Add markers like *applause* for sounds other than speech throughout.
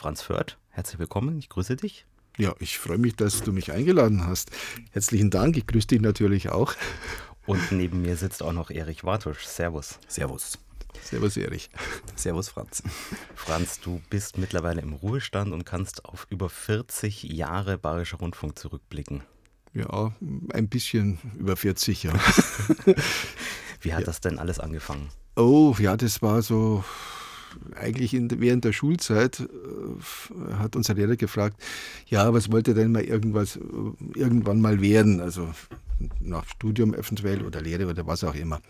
Franz Förth, herzlich willkommen, ich grüße dich. Ja, ich freue mich, dass du mich eingeladen hast. Herzlichen Dank, ich grüße dich natürlich auch. Und neben mir sitzt auch noch Erich Wartusch. Servus. Servus. Servus, Erich. Servus, Franz. Franz, du bist mittlerweile im Ruhestand und kannst auf über 40 Jahre Bayerischer Rundfunk zurückblicken. Ja, ein bisschen über 40, ja. *laughs* Wie hat ja. das denn alles angefangen? Oh, ja, das war so eigentlich in, während der Schulzeit äh, hat unser Lehrer gefragt, ja, was wollte denn mal irgendwas äh, irgendwann mal werden? Also nach Studium eventuell oder Lehre oder was auch immer.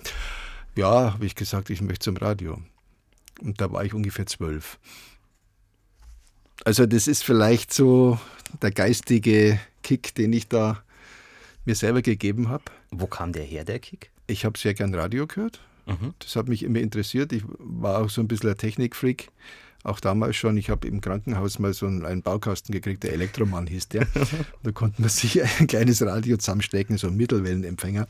Ja, habe ich gesagt, ich möchte zum Radio. Und da war ich ungefähr zwölf. Also das ist vielleicht so der geistige Kick, den ich da mir selber gegeben habe. Wo kam der her, der Kick? Ich habe sehr gern Radio gehört. Mhm. Das hat mich immer interessiert. Ich war auch so ein bisschen ein Technikfreak. Auch damals schon. Ich habe im Krankenhaus mal so einen Baukasten gekriegt, der Elektromann hieß der. *laughs* da konnte man sich ein kleines Radio zusammenstecken, so ein Mittelwellenempfänger.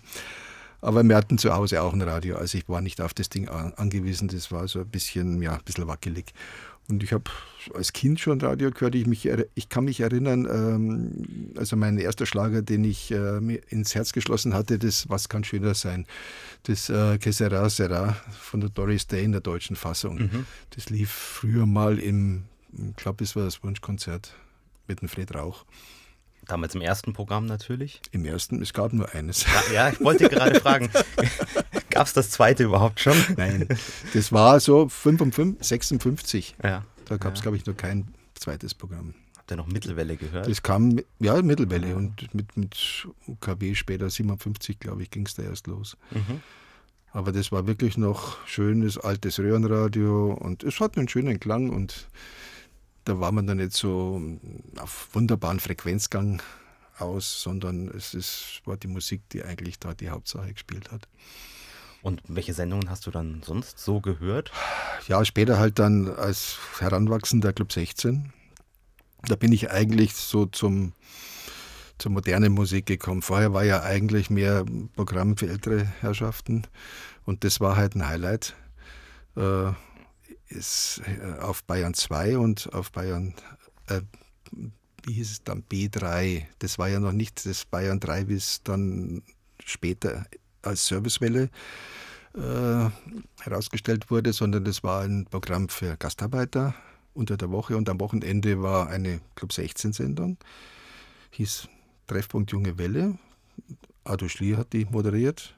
Aber wir hatten zu Hause auch ein Radio, also ich war nicht auf das Ding angewiesen. Das war so ein bisschen, ja, ein bisschen wackelig. Und ich habe als Kind schon Radio gehört. Ich, mich, ich kann mich erinnern, ähm, also mein erster Schlager, den ich äh, mir ins Herz geschlossen hatte, das Was kann schöner sein? Das äh, Que sera, sera von der Doris Day in der deutschen Fassung. Mhm. Das lief früher mal im, ich glaube, es war das Wunschkonzert mit dem Fred Rauch. Damals im ersten Programm natürlich? Im ersten, es gab nur eines. Ja, ja ich wollte gerade fragen, *laughs* gab es das zweite überhaupt schon? *laughs* Nein, das war so 55, 56. Ja. Da gab es, ja. glaube ich, nur kein zweites Programm. Habt ihr noch Mittelwelle gehört? Das kam, ja, Mittelwelle. Und mit, mit UKW später, 57, glaube ich, ging es da erst los. Mhm. Aber das war wirklich noch schönes altes Röhrenradio und es hat einen schönen Klang und da war man dann nicht so auf wunderbaren Frequenzgang aus, sondern es ist, war die Musik, die eigentlich da die Hauptsache gespielt hat. Und welche Sendungen hast du dann sonst so gehört? Ja, später halt dann als Heranwachsender Club 16. Da bin ich eigentlich so zum, zur modernen Musik gekommen. Vorher war ja eigentlich mehr Programm für ältere Herrschaften und das war halt ein Highlight. Äh, ist äh, auf Bayern 2 und auf Bayern, äh, wie hieß es dann, B3. Das war ja noch nicht das Bayern 3, wie es dann später als Servicewelle äh, herausgestellt wurde, sondern das war ein Programm für Gastarbeiter unter der Woche und am Wochenende war eine Club 16 Sendung, hieß Treffpunkt Junge Welle. Ado Schlier hat die moderiert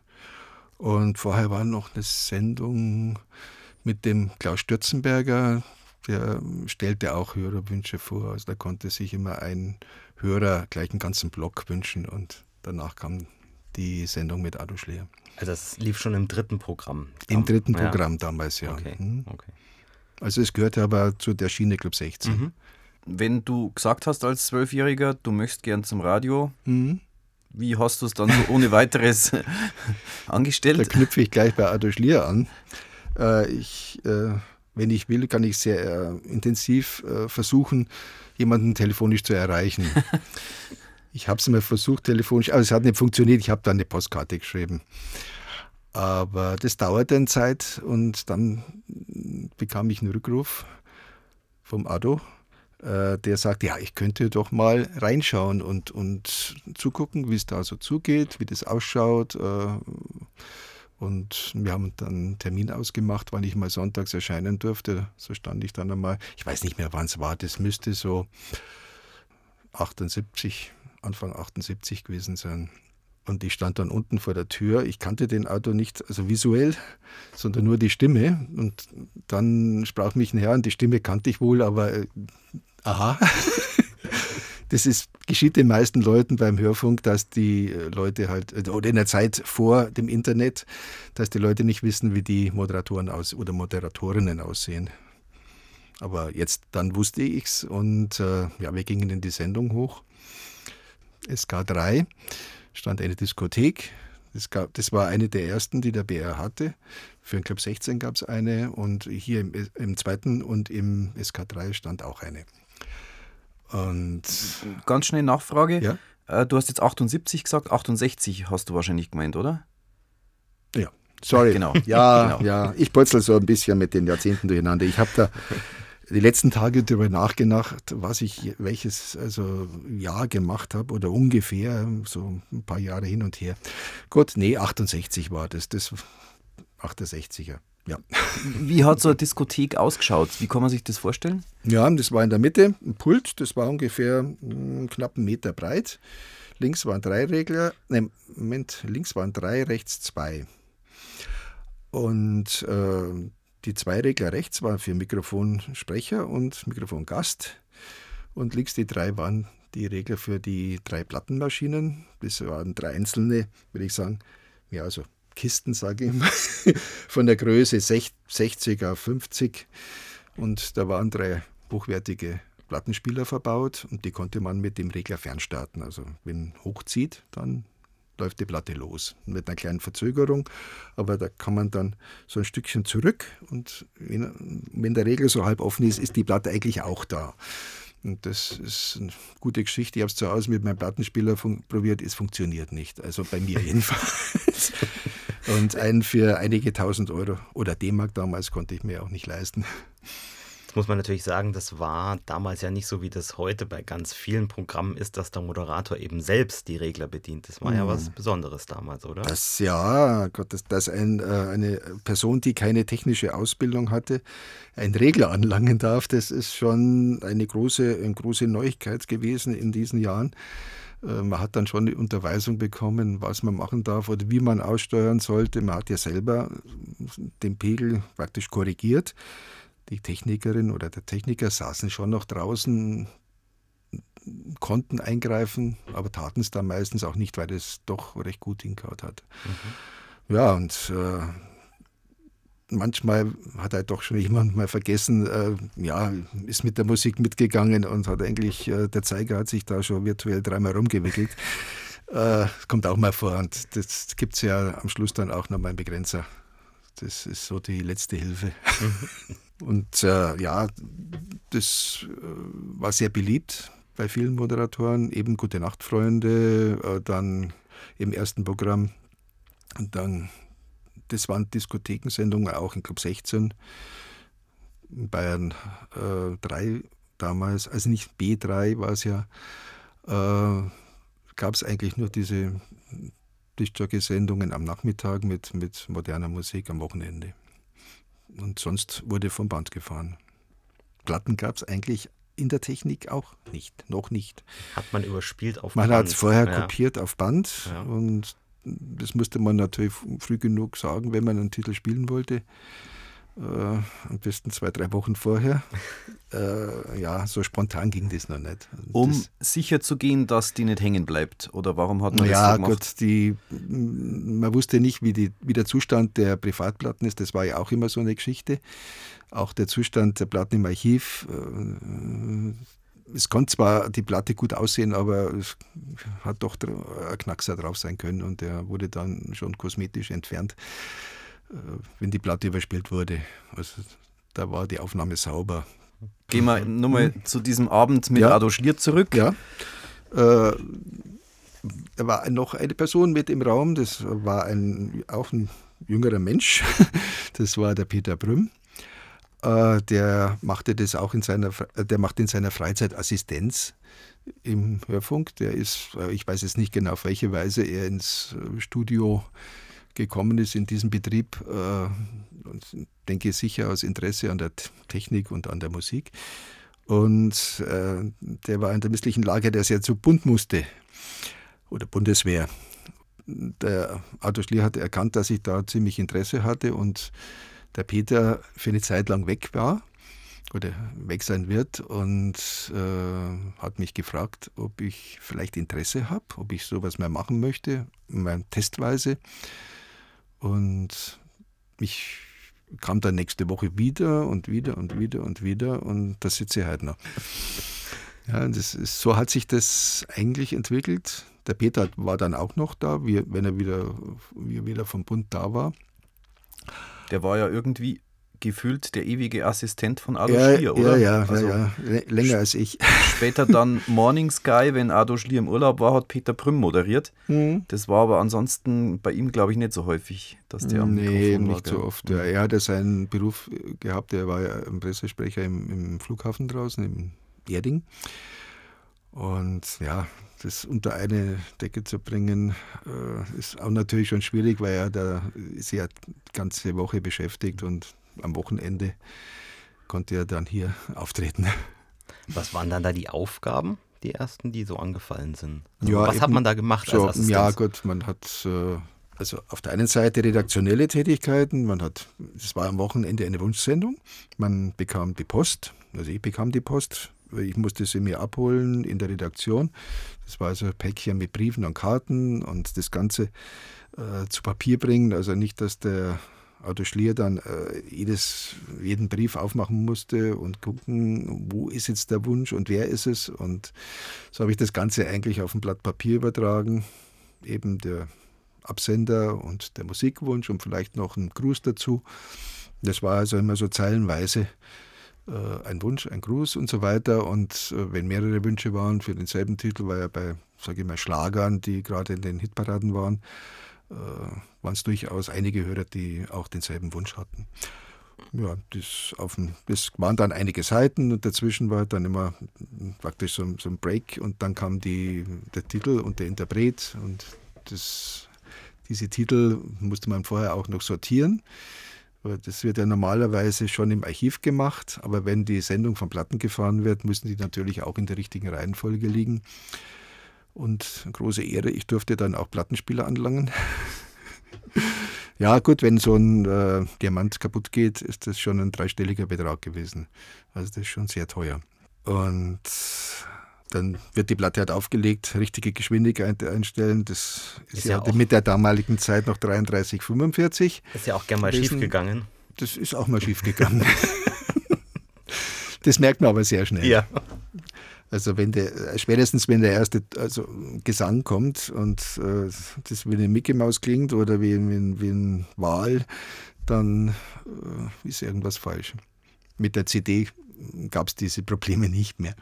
und vorher war noch eine Sendung, mit dem Klaus Stürzenberger, der stellte auch Hörerwünsche vor. Also da konnte sich immer ein Hörer gleich einen ganzen Block wünschen und danach kam die Sendung mit Ado Schleer. Also das lief schon im dritten Programm? Im dritten ja. Programm damals, ja. Okay. Mhm. okay. Also es gehörte aber zu der Schiene Club 16. Mhm. Wenn du gesagt hast als Zwölfjähriger, du möchtest gern zum Radio, mhm. wie hast du es dann so ohne weiteres *laughs* angestellt? Da knüpfe ich gleich bei Ado Schlier an. Äh, ich, äh, wenn ich will, kann ich sehr äh, intensiv versuchen, jemanden telefonisch zu erreichen. *laughs* ich habe es mal versucht telefonisch, aber es hat nicht funktioniert. Ich habe dann eine Postkarte geschrieben. Aber das dauerte eine Zeit und dann bekam ich einen Rückruf vom Ado, der sagt, ja, ich könnte doch mal reinschauen und, und zugucken, wie es da so zugeht, wie das ausschaut. Und wir haben dann einen Termin ausgemacht, wann ich mal sonntags erscheinen durfte. So stand ich dann einmal. Ich weiß nicht mehr, wann es war. Das müsste so 78, Anfang 78 gewesen sein. Und ich stand dann unten vor der Tür. Ich kannte den Auto nicht, also visuell, sondern nur die Stimme. Und dann sprach mich ein Herr und die Stimme kannte ich wohl, aber äh, aha. *laughs* das ist, geschieht den meisten Leuten beim Hörfunk, dass die äh, Leute halt, äh, oder in der Zeit vor dem Internet, dass die Leute nicht wissen, wie die Moderatoren aus oder Moderatorinnen aussehen. Aber jetzt, dann wusste ich's und äh, ja, wir gingen in die Sendung hoch. SK3 stand eine Diskothek. Das, gab, das war eine der ersten, die der BR hatte. Für den Club 16 gab es eine und hier im, im zweiten und im SK3 stand auch eine. Und Ganz schnell Nachfrage. Ja? Äh, du hast jetzt 78 gesagt, 68 hast du wahrscheinlich gemeint, oder? Ja, sorry. Genau. Ja, *laughs* genau. ja. Ich putzel so ein bisschen mit den Jahrzehnten durcheinander. Ich habe da die letzten Tage darüber nachgedacht, was ich, welches also Jahr gemacht habe oder ungefähr, so ein paar Jahre hin und her. Gut, nee, 68 war das, das 68er. Ja. Wie hat so eine Diskothek ausgeschaut? Wie kann man sich das vorstellen? Ja, das war in der Mitte ein Pult, das war ungefähr einen knappen Meter breit. Links waren drei Regler, nein, Moment, links waren drei, rechts zwei. Und äh, die zwei Regler rechts waren für Mikrofonsprecher und Mikrofongast. Und links die drei waren die Regler für die drei Plattenmaschinen. Das waren drei einzelne, würde ich sagen, ja, also Kisten, sage ich mal, *laughs* von der Größe 60 auf 50. Und da waren drei hochwertige Plattenspieler verbaut und die konnte man mit dem Regler fernstarten. Also wenn hochzieht, dann läuft die Platte los. Mit einer kleinen Verzögerung, aber da kann man dann so ein Stückchen zurück und wenn, der Regler so halb offen ist, ist die Platte eigentlich auch da. Und das ist eine gute Geschichte. Ich habe es zu Hause mit meinem Plattenspieler probiert, es funktioniert nicht. Also bei mir *laughs* jedenfalls. Und einen für einige tausend Euro oder D-Mark damals konnte ich mir auch nicht leisten. Jetzt muss man natürlich sagen, das war damals ja nicht so, wie das heute bei ganz vielen Programmen ist, dass der Moderator eben selbst die Regler bedient. Das war ja was mhm. Besonderes damals, oder? Das ja, Gott, dass, dass ein, äh, eine Person, die keine technische Ausbildung hatte, einen Regler anlangen darf, das ist schon eine große, eine große Neuigkeit gewesen in diesen Jahren. Äh, man hat dann schon eine Unterweisung bekommen, was man machen darf oder wie man aussteuern sollte. Man hat ja selber den Pegel praktisch korrigiert die Technikerin oder der Techniker saßen schon noch draußen, konnten eingreifen, aber taten es dann meistens auch nicht, weil es doch recht gut hingehauen hat. Mhm. Ja, und äh, manchmal hat er doch schon jemand mal vergessen, äh, ja, ist mit der Musik mitgegangen und hat eigentlich, äh, der Zeiger hat sich da schon virtuell dreimal rumgewickelt. *laughs* Äh, kommt auch mal vor und das gibt es ja am Schluss dann auch nochmal einen Begrenzer. Das ist so die letzte Hilfe. Und äh, ja, das äh, war sehr beliebt bei vielen Moderatoren. Eben Gute Nacht, Freunde, äh, dann im ersten Programm. Und dann, das waren Diskothekensendungen, auch in Club 16, in Bayern äh, 3 damals, also nicht B3 war es ja, äh, gab es eigentlich nur diese Diskjockey-Sendungen am Nachmittag mit, mit moderner Musik am Wochenende. Und sonst wurde vom Band gefahren. Platten gab es eigentlich in der Technik auch nicht, noch nicht. Hat man überspielt auf man Band? Man hat es vorher ja. kopiert auf Band ja. und das musste man natürlich früh genug sagen, wenn man einen Titel spielen wollte. Äh, am besten zwei, drei Wochen vorher. *laughs* Äh, ja, so spontan ging das noch nicht. Um das, sicher zu gehen, dass die nicht hängen bleibt? Oder warum hat man ja, das so gemacht? Gut, die, man wusste nicht, wie, die, wie der Zustand der Privatplatten ist. Das war ja auch immer so eine Geschichte. Auch der Zustand der Platten im Archiv. Äh, es konnte zwar die Platte gut aussehen, aber es hat doch ein Knackser drauf sein können und der wurde dann schon kosmetisch entfernt. Äh, wenn die Platte überspielt wurde. Also da war die Aufnahme sauber. Gehen wir nochmal hm. zu diesem Abend mit ja. Ado Schlier zurück. Ja. Äh, da war noch eine Person mit im Raum, das war ein, auch ein jüngerer Mensch, *laughs* das war der Peter Brüm. Äh, der machte das auch in seiner, der macht in seiner Freizeit Assistenz im Hörfunk. Der ist, äh, ich weiß jetzt nicht genau auf welche Weise er ins Studio gekommen ist in diesem Betrieb, äh, denke ich sicher aus Interesse an der Technik und an der Musik. Und äh, der war in der misslichen Lage, dass er zu Bund musste oder Bundeswehr. Der Arthur Schlier hatte erkannt, dass ich da ziemlich Interesse hatte und der Peter für eine Zeit lang weg war oder weg sein wird und äh, hat mich gefragt, ob ich vielleicht Interesse habe, ob ich sowas mal machen möchte, mal testweise. Und ich kam dann nächste Woche wieder und wieder und wieder und wieder und da sitze ich halt noch. *laughs* Ja, das ist, so hat sich das eigentlich entwickelt. Der Peter war dann auch noch da, wie, wenn er wieder, wie er wieder vom Bund da war. Der war ja irgendwie gefühlt der ewige Assistent von Ado ja, Schlier, oder? Ja, ja, also ja, länger als ich. *laughs* Später dann Morning Sky, wenn Ado Schlier im Urlaub war, hat Peter Prüm moderiert. Mhm. Das war aber ansonsten bei ihm, glaube ich, nicht so häufig, dass der am Nee, Mikrofon war, nicht so oft. Ja, er hatte seinen Beruf gehabt, er war ja ein Pressesprecher im, im Flughafen draußen, im Erding. Und ja, das unter eine Decke zu bringen, äh, ist auch natürlich schon schwierig, weil er da ist ja die ganze Woche beschäftigt und am Wochenende konnte er dann hier auftreten. Was waren dann da die Aufgaben, die ersten, die so angefallen sind? Also Ja, was hat man da gemacht So, als Assistenz? ja, gut, man hat äh, also auf der einen Seite redaktionelle Tätigkeiten, man hat, das war am Wochenende eine Wunschsendung, man bekam die Post, also ich bekam die Post, ich musste sie mir abholen in der Redaktion. Das war also ein Päckchen mit Briefen und Karten und das Ganze äh, zu Papier bringen, also nicht, dass der Auto Schlier dann äh, jedes, jeden Brief aufmachen musste und gucken, wo ist jetzt der Wunsch und wer ist es. Und so habe ich das Ganze eigentlich auf ein Blatt Papier übertragen. Eben der Absender und der Musikwunsch und vielleicht noch ein Gruß dazu. Das war also immer so zeilenweise äh, ein Wunsch, ein Gruß und so weiter. Und äh, wenn mehrere Wünsche waren für denselben Titel, war ja bei, sage ich mal, Schlagern, die gerade in den Hitparaden waren, waren es durchaus einige Hörer, die auch denselben Wunsch hatten. Ja, das, auf dem, das waren dann einige Seiten und dazwischen war dann immer praktisch so, so ein Break und dann kam die, der Titel und der Interpret und das, diese Titel musste man vorher auch noch sortieren. Das wird ja normalerweise schon im Archiv gemacht, aber wenn die Sendung von Platten gefahren wird, müssen die natürlich auch in der richtigen Reihenfolge liegen. Und große Ehre, ich durfte dann auch Plattenspieler anlangen. *laughs* ja, gut, wenn so ein äh, Diamant kaputt geht, ist das schon ein dreistelliger Betrag gewesen. Also das ist schon sehr teuer. Und dann wird die Platte halt aufgelegt, richtige Geschwindigkeit einstellen. Das ist, Ist ja, ja auch- mit der damaligen Zeit noch 33, 45. Ist ja auch gern mal schief gegangen. Das ist auch mal schief gegangen. *laughs* das merkt man aber sehr schnell. Ja. Also wenn der, spätestens wenn der erste also Gesang kommt und äh, das wie eine Mickey Maus klingt oder wie, wie, wie ein Wal, dann äh, ist irgendwas falsch. Mit der CD gab es diese Probleme nicht mehr.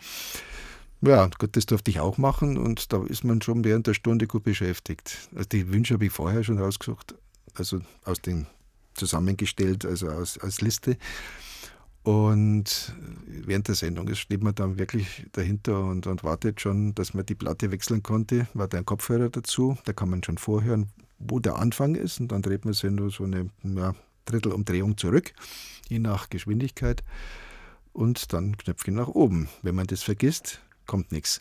Ja, gut, das durfte ich auch machen und da ist man schon während der Stunde gut beschäftigt. Also die Wünsche habe ich vorher schon rausgesucht, also aus den zusammengestellt, also aus, als Liste. Und während der Sendung steht man dann wirklich dahinter und, und wartet schon, dass man die Platte wechseln konnte. War da ein Kopfhörer dazu, da kann man schon vorhören, wo der Anfang ist und dann dreht man sich nur so eine ja, Drittelumdrehung zurück, je nach Geschwindigkeit. Und dann Knöpfchen nach oben. Wenn man das vergisst, kommt nichts.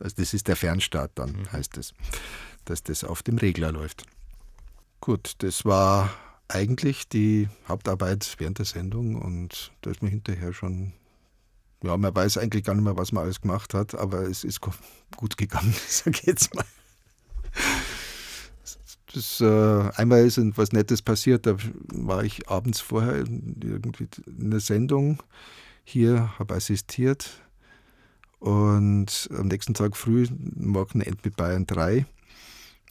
Also das ist der Fernstart dann, heißt es, dass das auf dem Regler läuft. Gut, das war eigentlich die Hauptarbeit während der Sendung und da ist man hinterher schon, ja, man weiß eigentlich gar nicht mehr, was man alles gemacht hat, aber es ist gut gegangen, *laughs* ich jetzt mal. Das, äh, einmal ist was Nettes passiert, da war ich abends vorher irgendwie in einer Sendung hier, habe assistiert und am nächsten Tag früh, morgen End mit Bayern 3,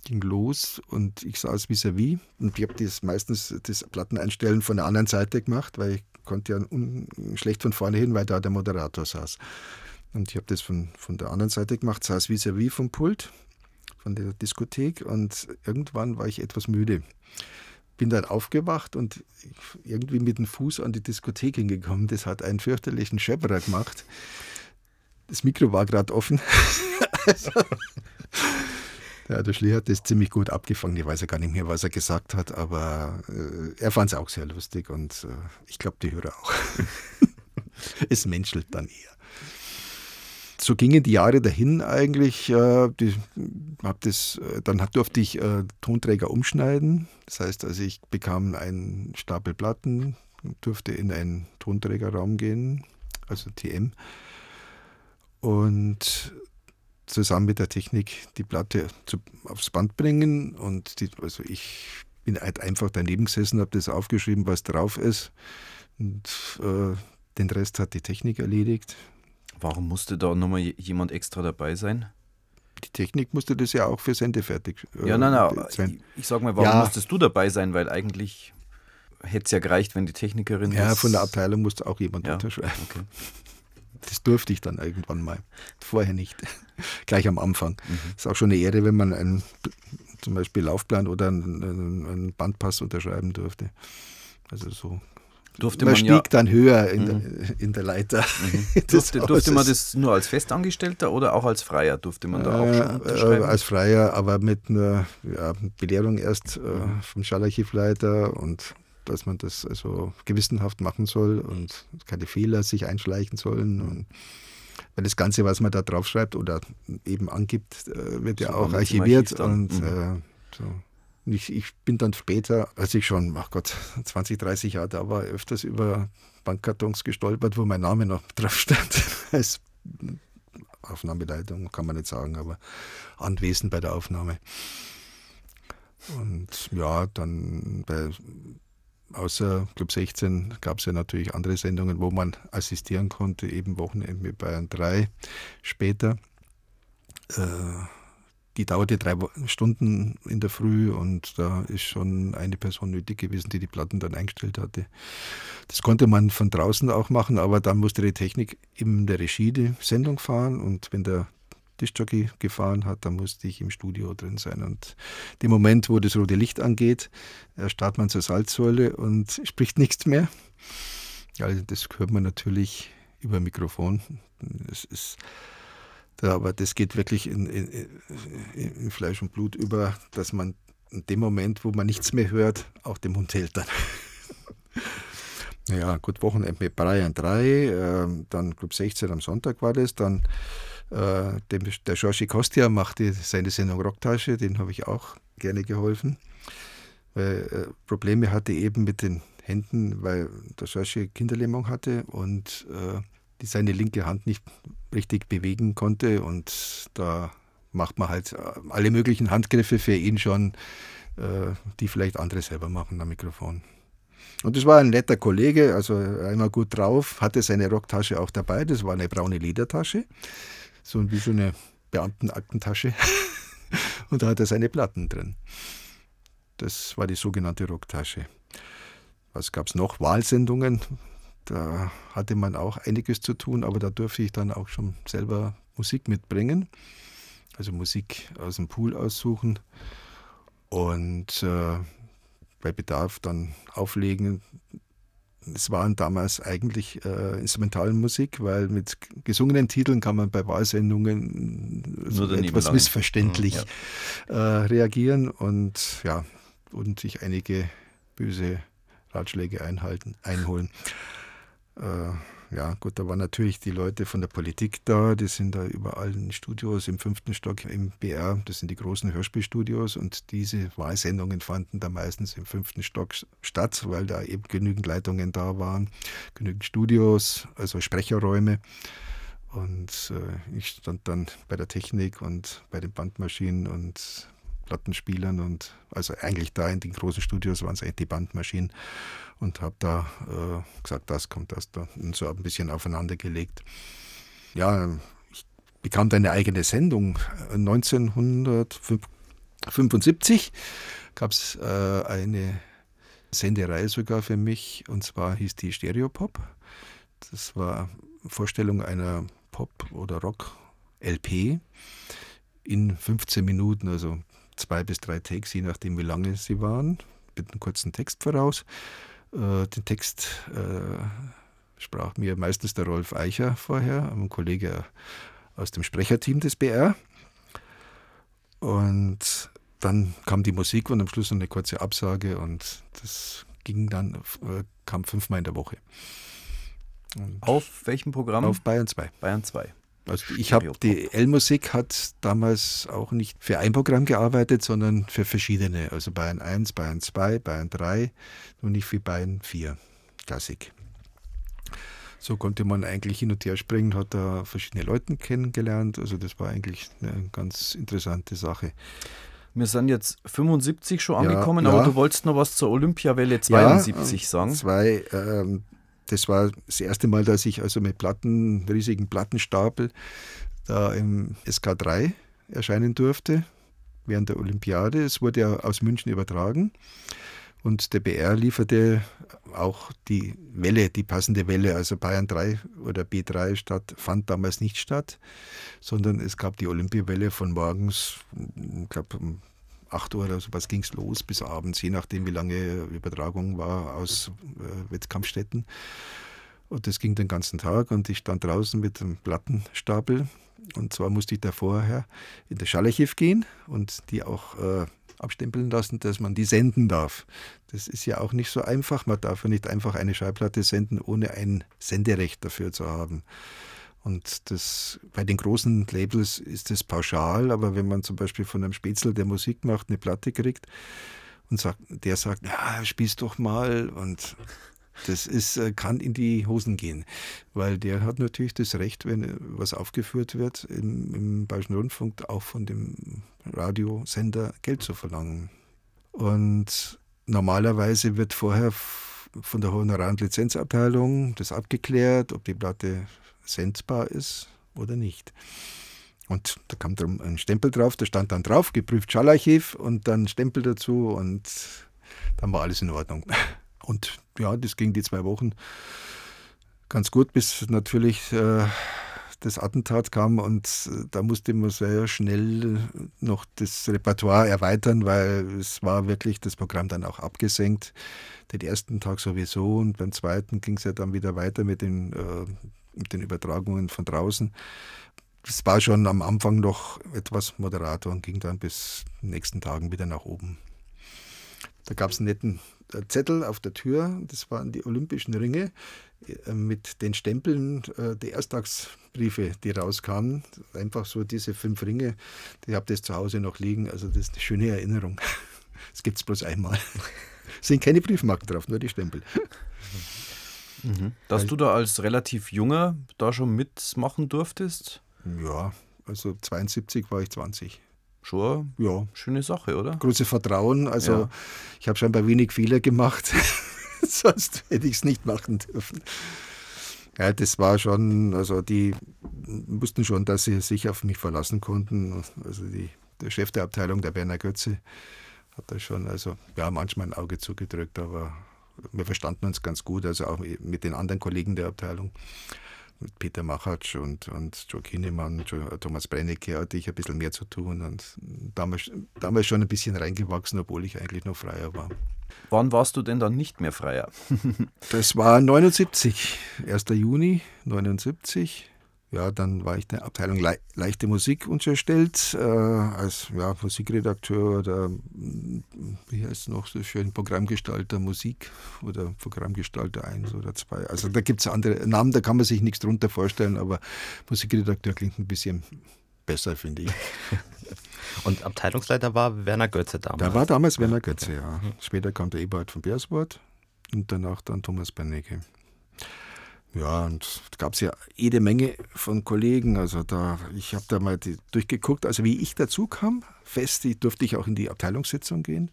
ging los und ich saß vis-à-vis und ich habe das meistens das Platteneinstellen von der anderen Seite gemacht, weil ich konnte ja schlecht von vorne hin, weil da der Moderator saß. Und ich habe das von, von der anderen Seite gemacht, saß vis-à-vis vom Pult, von der Diskothek und irgendwann war ich etwas müde. Bin dann aufgewacht und irgendwie mit dem Fuß an die Diskothek hingekommen. Das hat einen fürchterlichen Schepperer gemacht. Das Mikro war gerade offen. *laughs* also, ja, der Schlee hat das ziemlich gut abgefangen. Ich weiß ja gar nicht mehr, was er gesagt hat, aber äh, er fand es auch sehr lustig und äh, ich glaube, die Hörer auch. *laughs* es menschelt dann eher. So gingen die Jahre dahin eigentlich. Äh, die, hab das, äh, dann hab- durfte ich äh, Tonträger umschneiden. Das heißt, also ich bekam einen Stapel Platten, durfte in einen Tonträgerraum gehen, also TM. Und zusammen mit der Technik die Platte zu, aufs Band bringen. Und die, also ich bin halt einfach daneben gesessen, habe das aufgeschrieben, was drauf ist. Und äh, den Rest hat die Technik erledigt. Warum musste da nochmal je- jemand extra dabei sein? Die Technik musste das ja auch für Sendefertig. äh, Ja, nein, nein, sein. ich, ich sag mal, warum Ja. musstest du dabei sein? Weil eigentlich hätte es ja gereicht, wenn die Technikerin. Ja, von der Abteilung musste auch jemand ja, unterschreiben. Okay. Das durfte ich dann irgendwann mal. Vorher nicht. *laughs* Gleich am Anfang. Mhm. Ist auch schon eine Ehre, wenn man einen, zum Beispiel Laufplan oder einen, einen Bandpass unterschreiben durfte. Also so Durfte man, man stieg ja, dann höher in, mhm. der, in der Leiter. Mhm. *laughs* Durfte, durfte, man das nur als Festangestellter oder auch als Freier? Durfte man da auch schon äh, unterschreiben? als Freier, aber mit einer ja, Belehrung erst äh, vom Schallarchivleiter und dass man das also gewissenhaft machen soll und keine Fehler sich einschleichen sollen. Und weil das Ganze, was man da draufschreibt oder eben angibt, äh, wird so ja auch archiviert und mhm. äh, so. Ich, ich, bin dann später, als ich schon, ach Gott, *laughs* 20, 30 Jahre da war, öfters über Bankkartons gestolpert, wo mein Name noch *laughs* drauf stand. Als Aufnahmeleitung kann man nicht sagen, aber anwesend bei der Aufnahme. Und ja, dann bei, außer Club 16 gab es ja natürlich andere Sendungen, wo man assistieren konnte, eben Wochenende mit Bayern 3 später. Äh, die dauerte drei Stunden in der Früh und da ist schon eine Person nötig gewesen, die die Platten dann eingestellt hatte. Das konnte man von draußen auch machen, aber dann musste die Technik in der Regie die Sendung fahren und wenn der Tischjockey gefahren hat, dann musste ich im Studio drin sein. Und dem Moment, wo das rote Licht angeht, starrt man zur Salzsäule und *laughs* spricht nichts mehr. Also das hört man natürlich über Mikrofon. Es ist ja, aber das geht wirklich in, in, in, Fleisch und Blut über, dass man in dem Moment, wo man nichts mehr hört, auch den Mund hält dann. *laughs* ja, gut, Wochenende mit Bayern 3, äh, dann Club 16 am Sonntag war das, dann äh, dem, der Giorgi Kostia machte seine Sendung Rocktasche, den habe ich auch gerne geholfen, weil äh, Probleme hatte eben mit den Händen, weil der Giorgi Kinderlähmung hatte und äh, die seine linke Hand nicht richtig bewegen konnte. Und da macht man halt äh, alle möglichen Handgriffe für ihn schon, äh, die vielleicht andere selber machen am Mikrofon. Und das war ein netter Kollege, also einmal gut drauf, hatte seine Rocktasche auch dabei. Das war eine braune Ledertasche, so wie so eine Beamtenaktentasche. *laughs* Und da hat er seine Platten drin. Das war die sogenannte Rocktasche. Was gab es noch? Wahlsendungen, da hatte man auch einiges zu tun, aber da durfte ich dann auch schon selber Musik mitbringen. Also Musik aus dem Pool aussuchen und äh, bei Bedarf dann auflegen. Es waren damals eigentlich äh, Instrumentalmusik, weil mit gesungenen Titeln kann man bei Wahlsendungen so etwas lang. missverständlich mhm, ja. äh, reagieren und ja, und sich einige böse Ratschläge einhalten, einholen. Äh, ja, gut, da waren natürlich die Leute von der Politik da, die sind da überall in Studios im fünften Stock im BR, das sind die großen Hörspielstudios und diese Wahlsendungen fanden da meistens im fünften Stock statt, weil da eben genügend Leitungen da waren, genügend Studios, also Sprecherräume. Und äh, ich stand dann bei der Technik und bei den Bandmaschinen und Plattenspielern und also eigentlich da in den großen Studios waren es eigentlich die Bandmaschinen und habe da äh, gesagt, das kommt das da und so ein bisschen aufeinander gelegt. Ja, ich bekam da eine eigene Sendung. 1975 gab es äh, eine Senderei sogar für mich und zwar hieß die Stereopop. Das war Vorstellung einer Pop- oder Rock-LP in 15 Minuten, also zwei bis drei Takes, je nachdem wie lange sie waren, mit einem kurzen Text voraus. Äh, den Text äh, sprach mir meistens der Rolf Eicher vorher, ein Kollege aus dem Sprecherteam des BR. Und dann kam die Musik und am Schluss noch eine kurze Absage und das ging dann, äh, kam fünfmal in der Woche. Und auf welchem Programm? Auf Bayern 2. Bayern 2. Also ich habe die L-Musik hat damals auch nicht für ein Programm gearbeitet, sondern für verschiedene. Also Bayern 1, Bayern 2, Bayern 3 und nicht wie Bayern 4 Klassik. So konnte man eigentlich hin und her springen, hat da verschiedene Leute kennengelernt. Also das war eigentlich eine ganz interessante Sache. Wir sind jetzt 75 schon angekommen, ja, ja. aber du wolltest noch was zur Olympiawelle 72 ja, sagen. Zwei, ähm, das war das erste Mal, dass ich also mit Platten, riesigen Plattenstapel da im SK3 erscheinen durfte während der Olympiade. Es wurde ja aus München übertragen. Und der BR lieferte auch die Welle, die passende Welle. Also Bayern 3 oder B3 statt, fand damals nicht statt, sondern es gab die Olympiawelle von morgens, ich glaube um 8 Uhr oder sowas ging es los bis abends, je nachdem wie lange Übertragung war aus äh, Wettkampfstätten. Und das ging den ganzen Tag und ich stand draußen mit einem Plattenstapel. Und zwar musste ich da vorher in das Schallerchiff gehen und die auch äh, abstempeln lassen, dass man die senden darf. Das ist ja auch nicht so einfach. Man darf ja nicht einfach eine Schallplatte senden, ohne ein Senderecht dafür zu haben. Und das, bei den großen Labels ist das pauschal, aber wenn man zum Beispiel von einem Spätzle, der Musik macht, eine Platte kriegt und sagt, der sagt, ja, spielst doch mal und das ist, äh, kann in die Hosen gehen, weil der hat natürlich das Recht, wenn was aufgeführt wird im, im Bayerischen Rundfunk, auch von dem Radiosender Geld zu verlangen. Und normalerweise wird vorher von der Honorar- und Lizenzabteilung das abgeklärt, ob die Platte sendbar ist oder nicht. Und da kam dann ein Stempel drauf, da stand dann drauf, geprüft Schallarchiv und dann Stempel dazu und dann war alles in Ordnung. *laughs* Und ja, das ging die zwei Wochen ganz gut, bis natürlich äh, das Attentat kam und äh, da musste man sehr schnell noch das Repertoire erweitern, weil es war wirklich das Programm dann auch abgesenkt. Den ersten Tag sowieso und beim zweiten ging es ja dann wieder weiter mit den, äh, mit den Übertragungen von draußen. Es war schon am Anfang noch etwas moderater und ging dann bis nächsten Tagen wieder nach oben. Da gab es einen netten Zettel auf der Tür, das waren die Olympischen Ringe äh, mit den Stempeln äh, der Ersttagsbriefe, die rauskamen. Einfach so diese fünf Ringe, ich habe das zu Hause noch liegen, also das ist eine schöne Erinnerung. *laughs* Das gibt es bloß einmal. Es *laughs* sind keine Briefmarken drauf, nur die Stempel. *laughs* Mhm. Dass du da als relativ junger da schon mitmachen durftest? Ja, also 72 war ich 20 schon ja. schöne Sache, oder? Große Vertrauen. Also ja. ich habe scheinbar wenig Fehler gemacht, *laughs* sonst hätte ich es nicht machen dürfen. Ja, das war schon, also die wussten schon, dass sie sich auf mich verlassen konnten. Also die, der Chef der Abteilung, der Werner Götze, hat da schon, also ja, manchmal ein Auge zugedrückt, aber wir verstanden uns ganz gut, also auch mit den anderen Kollegen der Abteilung mit Peter Machatsch und, und Joe Kinnemann, Joe, Thomas Brennecke hatte ich ein bisschen mehr zu tun und damals, damals schon ein bisschen reingewachsen, obwohl ich eigentlich noch freier war. Wann warst du denn dann nicht mehr freier? das war 79, 1. Juni 79 ja, dann war ich der Abteilung Le leichte Musik unterstellt, äh, als ja, Musikredakteur oder wie heißt es noch so schön, Programmgestalter Musik oder Programmgestalter 1 oder 2. Also da gibt es andere Namen, da kann man sich nichts drunter vorstellen, aber Musikredakteur klingt ein bisschen besser, finde ich. *laughs* Und Abteilungsleiter war Werner Götze damals? Da war damals Werner Götze, ja. Später kam der Eberhard von Beerswort und danach dann Thomas Bernecke. Ja, und gab es ja jede Menge von Kollegen. Also da, ich habe da mal die, durchgeguckt. Also wie ich dazu kam, fest, durfte ich auch in die Abteilungssitzung gehen.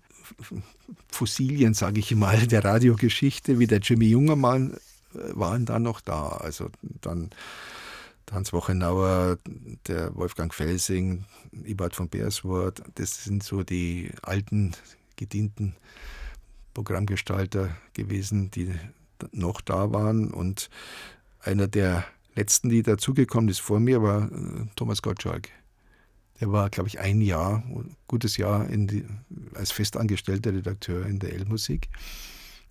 Fossilien, sage ich mal, *laughs* der Radiogeschichte, wie der Jimmy Jungermann, äh, waren da noch da. Also dann Hans Wochenauer, der Wolfgang Felsing, Ibert von Beerswort, das sind so die alten, gedienten Programmgestalter gewesen, die noch da waren. Und einer der letzten, die dazugekommen ist vor mir, war äh, Thomas Gottschalk. Der war, glaube ich, ein Jahr, gutes Jahr die, als festangestellter Redakteur in der L-Musik.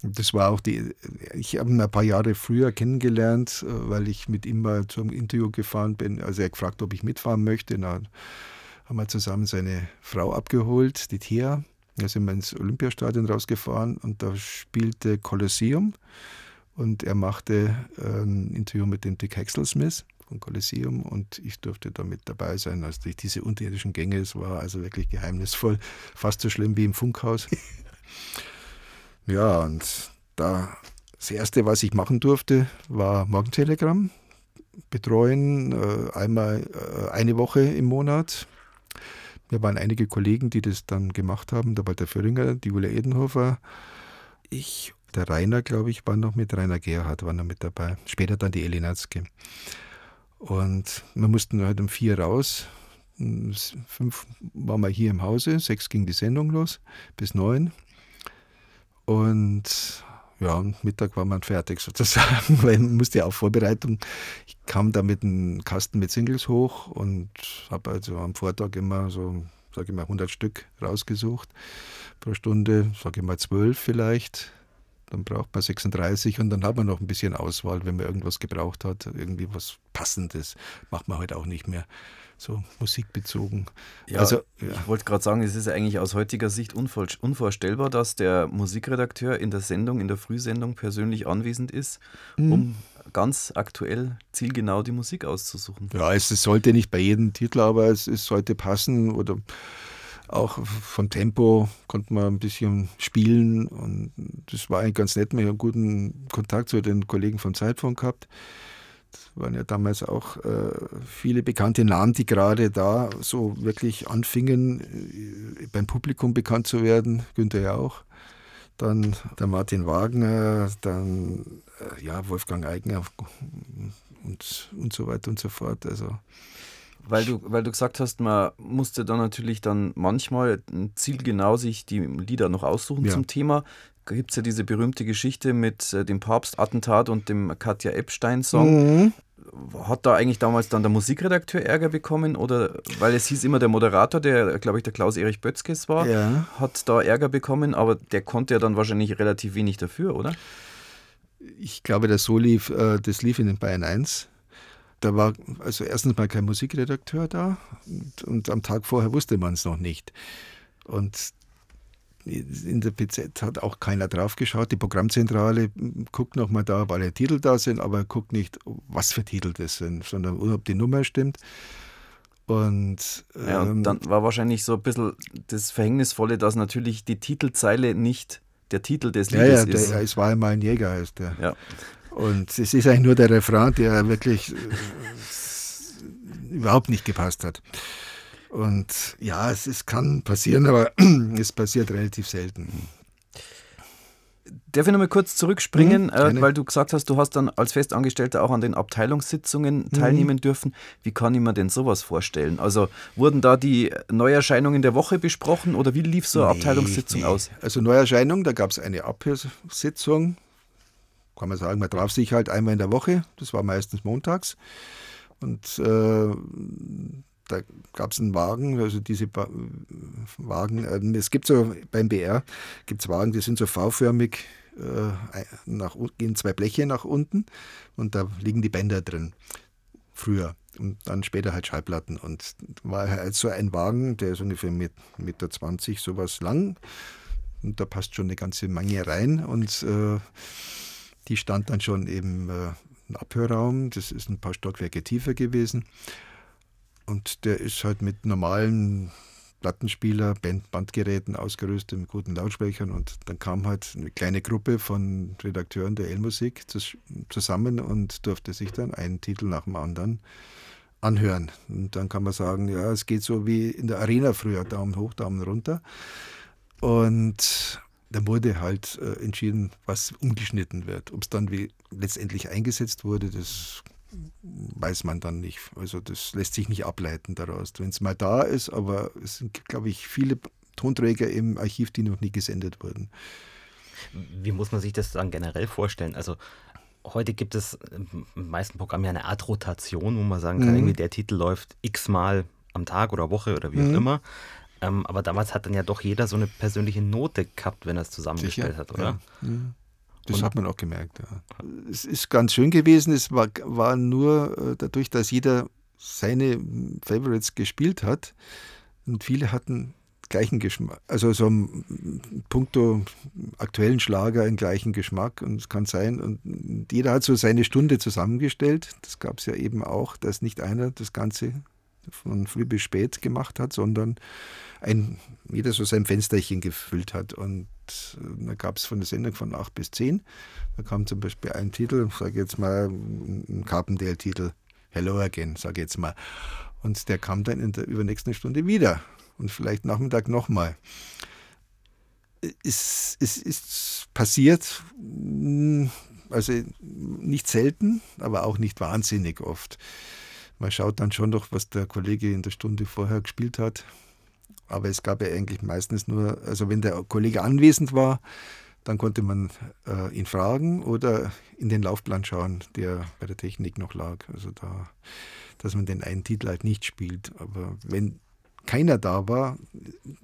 Das war auch die, ich habe ihn ein paar Jahre früher kennengelernt, äh, weil ich mit ihm mal zum Interview gefahren bin. Also er gefragt, ob ich mitfahren möchte. Dann haben wir zusammen seine Frau abgeholt, die Thea. Da sind wir ins Olympiastadion rausgefahren und da spielte Kolosseum und er machte ein Interview mit dem Dick Hexelsmith von Kolosseum und ich durfte da mit dabei sein. Also durch diese unterirdischen Gänge, es war also wirklich geheimnisvoll, fast so schlimm wie im Funkhaus. *laughs* ja, und da das Erste, was ich machen durfte, war Morgentelegramm betreuen, äh, einmal äh, eine Woche im Monat wir waren einige Kollegen, die das dann gemacht haben. Der Walter Föhringer, die Julia Edenhofer, ich, der Rainer, glaube ich, war noch mit, Rainer Gerhardt war noch mit dabei. Später dann die Elinatzke. Und wir mussten halt um vier raus. Um fünf waren wir hier im Hause, sechs ging die Sendung los, bis neun. Und ja, Mittag war man fertig sozusagen, *laughs* weil man musste ja auf Vorbereitung. Ich kam da mit einem Kasten mit Singles hoch und habe also am Vortag immer so, sage ich mal, 100 Stück rausgesucht pro Stunde, sage ich mal 12 vielleicht. Dann braucht man 36 und dann hat man noch ein bisschen Auswahl, wenn man irgendwas gebraucht hat, irgendwie was Passendes. Macht man heute halt auch nicht mehr so musikbezogen. Ja, also, ja. ich wollte gerade sagen, es ist eigentlich aus heutiger Sicht unvorstellbar, dass der Musikredakteur in der Sendung, in der Frühsendung persönlich anwesend ist, mhm. um ganz aktuell zielgenau die Musik auszusuchen. Ja, es, sollte nicht bei jedem Titel, aber es, es sollte passen oder auch von Tempo konnte man ein bisschen spielen und das war eigentlich ganz nett. Wir haben guten Kontakt zu den Kollegen vom Zeitfunk gehabt. Waren ja damals auch äh, viele bekannte Namen, die gerade da so wirklich anfingen, äh, beim Publikum bekannt zu werden. Günther ja auch. Dann der Martin Wagner, dann äh, ja, Wolfgang Eigner und, und so weiter und so fort. Also weil du, weil du gesagt hast, man musste dann natürlich dann manchmal zielgenau sich die Lieder noch aussuchen ja. zum Thema. Gibt es ja diese berühmte Geschichte mit äh, dem Papstattentat und dem Katja Epstein-Song. Mhm. Hat da eigentlich damals dann der Musikredakteur Ärger bekommen? Oder weil es hieß immer, der Moderator, der, glaube ich, der Klaus-Erich Bötzkes war, ja. hat da Ärger bekommen, aber der konnte ja dann wahrscheinlich relativ wenig dafür, oder? Ich glaube, das so lief, äh, das lief in den Bayern 1. Da war also erstens mal kein Musikredakteur da und, und am Tag vorher wusste man es noch nicht. Und in der PZ hat auch keiner drauf geschaut. Die Programmzentrale guckt nochmal da, ob alle Titel da sind, aber guckt nicht, was für Titel das sind, sondern ob die Nummer stimmt. Und, ähm, ja, und ähm, dann war wahrscheinlich so ein bisschen das Verhängnisvolle, dass natürlich die Titelzeile nicht der Titel des Liedes ja, ja, ist. Ja, es war einmal ein Jäger, heißt der. Ja. Und es ist eigentlich nur der Refrain, der wirklich äh, überhaupt nicht gepasst hat. Und ja, es, es kann passieren, aber *clears throat* es passiert relativ selten. Darf ich nochmal kurz zurückspringen, mhm, äh, weil du gesagt hast, du hast dann als Festangestellter auch an den Abteilungssitzungen mhm. teilnehmen dürfen. Wie kann ich mir denn sowas vorstellen? Also wurden da die Neuerscheinungen der Woche besprochen oder wie lief so eine nee, Abteilungssitzung nee. aus? Also Neuerscheinung, da gab es eine Abhörsitzung, kann man sagen, man traf sich halt einmal in der Woche, das war meistens montags. Und äh, da gab es einen Wagen, also diese ba Wagen, äh, es gibt so beim BR, gibt es Wagen, die sind so V-förmig, äh, gehen zwei Bleche nach unten und da liegen die Bänder drin. Früher und dann später halt Schallplatten. Und war halt so ein Wagen, der ist ungefähr mit Meter 20 sowas lang. Und da passt schon eine ganze Menge rein. Und äh, die stand dann schon im äh, Abhörraum. Das ist ein paar Stockwerke tiefer gewesen. Und der ist halt mit normalen Plattenspieler, Band, Bandgeräten ausgerüstet mit guten Lautsprechern und dann kam halt eine kleine Gruppe von Redakteuren der L-Musik zusammen und durfte sich dann einen Titel nach dem anderen anhören. Und dann kann man sagen, ja, es geht so wie in der Arena früher, Daumen hoch, Daumen runter. Und da wurde halt äh, entschieden, was umgeschnitten wird. Ob es dann wie letztendlich eingesetzt wurde, das weiß man dann nicht. Also das lässt sich nicht ableiten daraus. Wenn es mal da ist, aber es sind, glaube ich, viele Tonträger im Archiv, die noch nie gesendet wurden. Wie muss man sich das dann generell vorstellen? Also heute gibt es im meisten Programmen ja eine Art Rotation, wo man sagen kann, mhm. irgendwie der Titel läuft x-mal am Tag oder Woche oder wie auch mhm. immer. Ähm, aber damals hat dann ja doch jeder so eine persönliche Note gehabt, wenn er es zusammengestellt Sicher? hat, oder? Ja. ja. Das Und hat man auch gemerkt. Ja. Es ist ganz schön gewesen. Es war, war nur äh, dadurch, dass jeder seine Favorites gespielt hat und viele hatten gleichen Geschmack, also so puncto aktuellen Schlager einen gleichen Geschmack und es kann sein und jeder hat so seine Stunde zusammengestellt. Das gab es ja eben auch, dass nicht einer das Ganze von früh bis spät gemacht hat, sondern ein, jeder so sein Fensterchen gefüllt hat. Und äh, da gab es von der Sendung von 8 bis 10, da kam zum Beispiel ein Titel, sage jetzt mal, ein Carpendale-Titel, Hello Again, sage jetzt mal. Und der kam dann in der übernächsten Stunde wieder und vielleicht Nachmittag nochmal. Es, es ist passiert, hm, also nicht selten, aber auch nicht wahnsinnig oft. Man schaut dann schon noch, was der Kollege in der Stunde vorher gespielt hat. Aber es gab ja eigentlich meistens nur, also wenn der Kollege anwesend war, Dann konnte man äh, ihn fragen oder in den Laufplan schauen, der bei der Technik noch lag. Also da, dass man den einen Titel halt nicht spielt. Aber wenn keiner da war,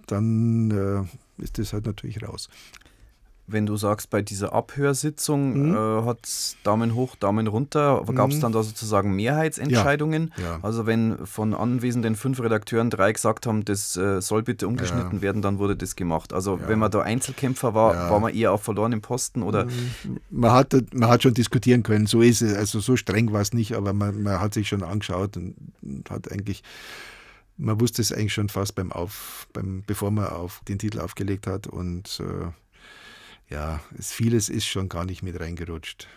dann äh, ist das halt natürlich raus wenn du sagst, bei dieser Abhörsitzung mhm. äh, hat es Daumen hoch, Daumen runter, gab es mhm. dann da sozusagen Mehrheitsentscheidungen? Ja. Ja. Also wenn von anwesenden fünf Redakteuren drei gesagt haben, das äh, soll bitte umgeschnitten ja. werden, dann wurde das gemacht. Also wenn man da Einzelkämpfer war, war man eher auf verlorenen Posten oder? Mhm. Man hat, man hat schon diskutieren können, so ist es, also so streng war es nicht, aber man, man hat sich schon angeschaut und hat eigentlich man wusste es eigentlich schon fast beim Auf, beim, bevor man auf den Titel aufgelegt hat und äh, ja, es, vieles ist schon gar nicht mit reingerutscht.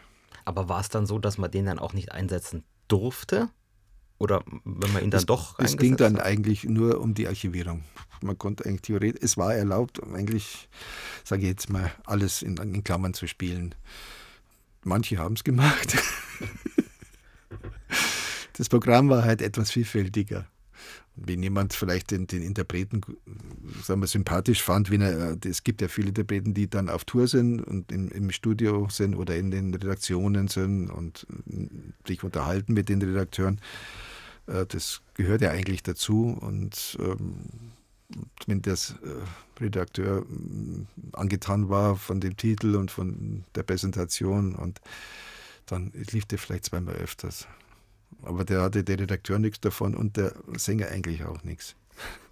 Aber war es dann so, dass man den dann auch nicht einsetzen durfte? Oder wenn man ihn dann es, doch Es ging dann hat? eigentlich nur um die Archivierung. Man konnte eigentlich theoretisch, es war erlaubt, eigentlich, sage ich jetzt mal, alles in, in Klammern zu spielen. Manche haben es gemacht. *laughs* das Programm war halt etwas vielfältiger wenn jemand vielleicht den, den Interpreten sagen wir, sympathisch fand, wenn er, es gibt ja viele Interpreten, die dann auf Tour sind und im, im Studio sind oder in den Redaktionen sind und sich unterhalten mit den Redakteuren. Äh, das gehört ja eigentlich dazu und ähm, wenn äh, Redakteur angetan war von dem Titel und von der Präsentation und dann lief der vielleicht zweimal öfters. Aber der hatte der Redakteur nichts davon und der Sänger eigentlich auch nichts.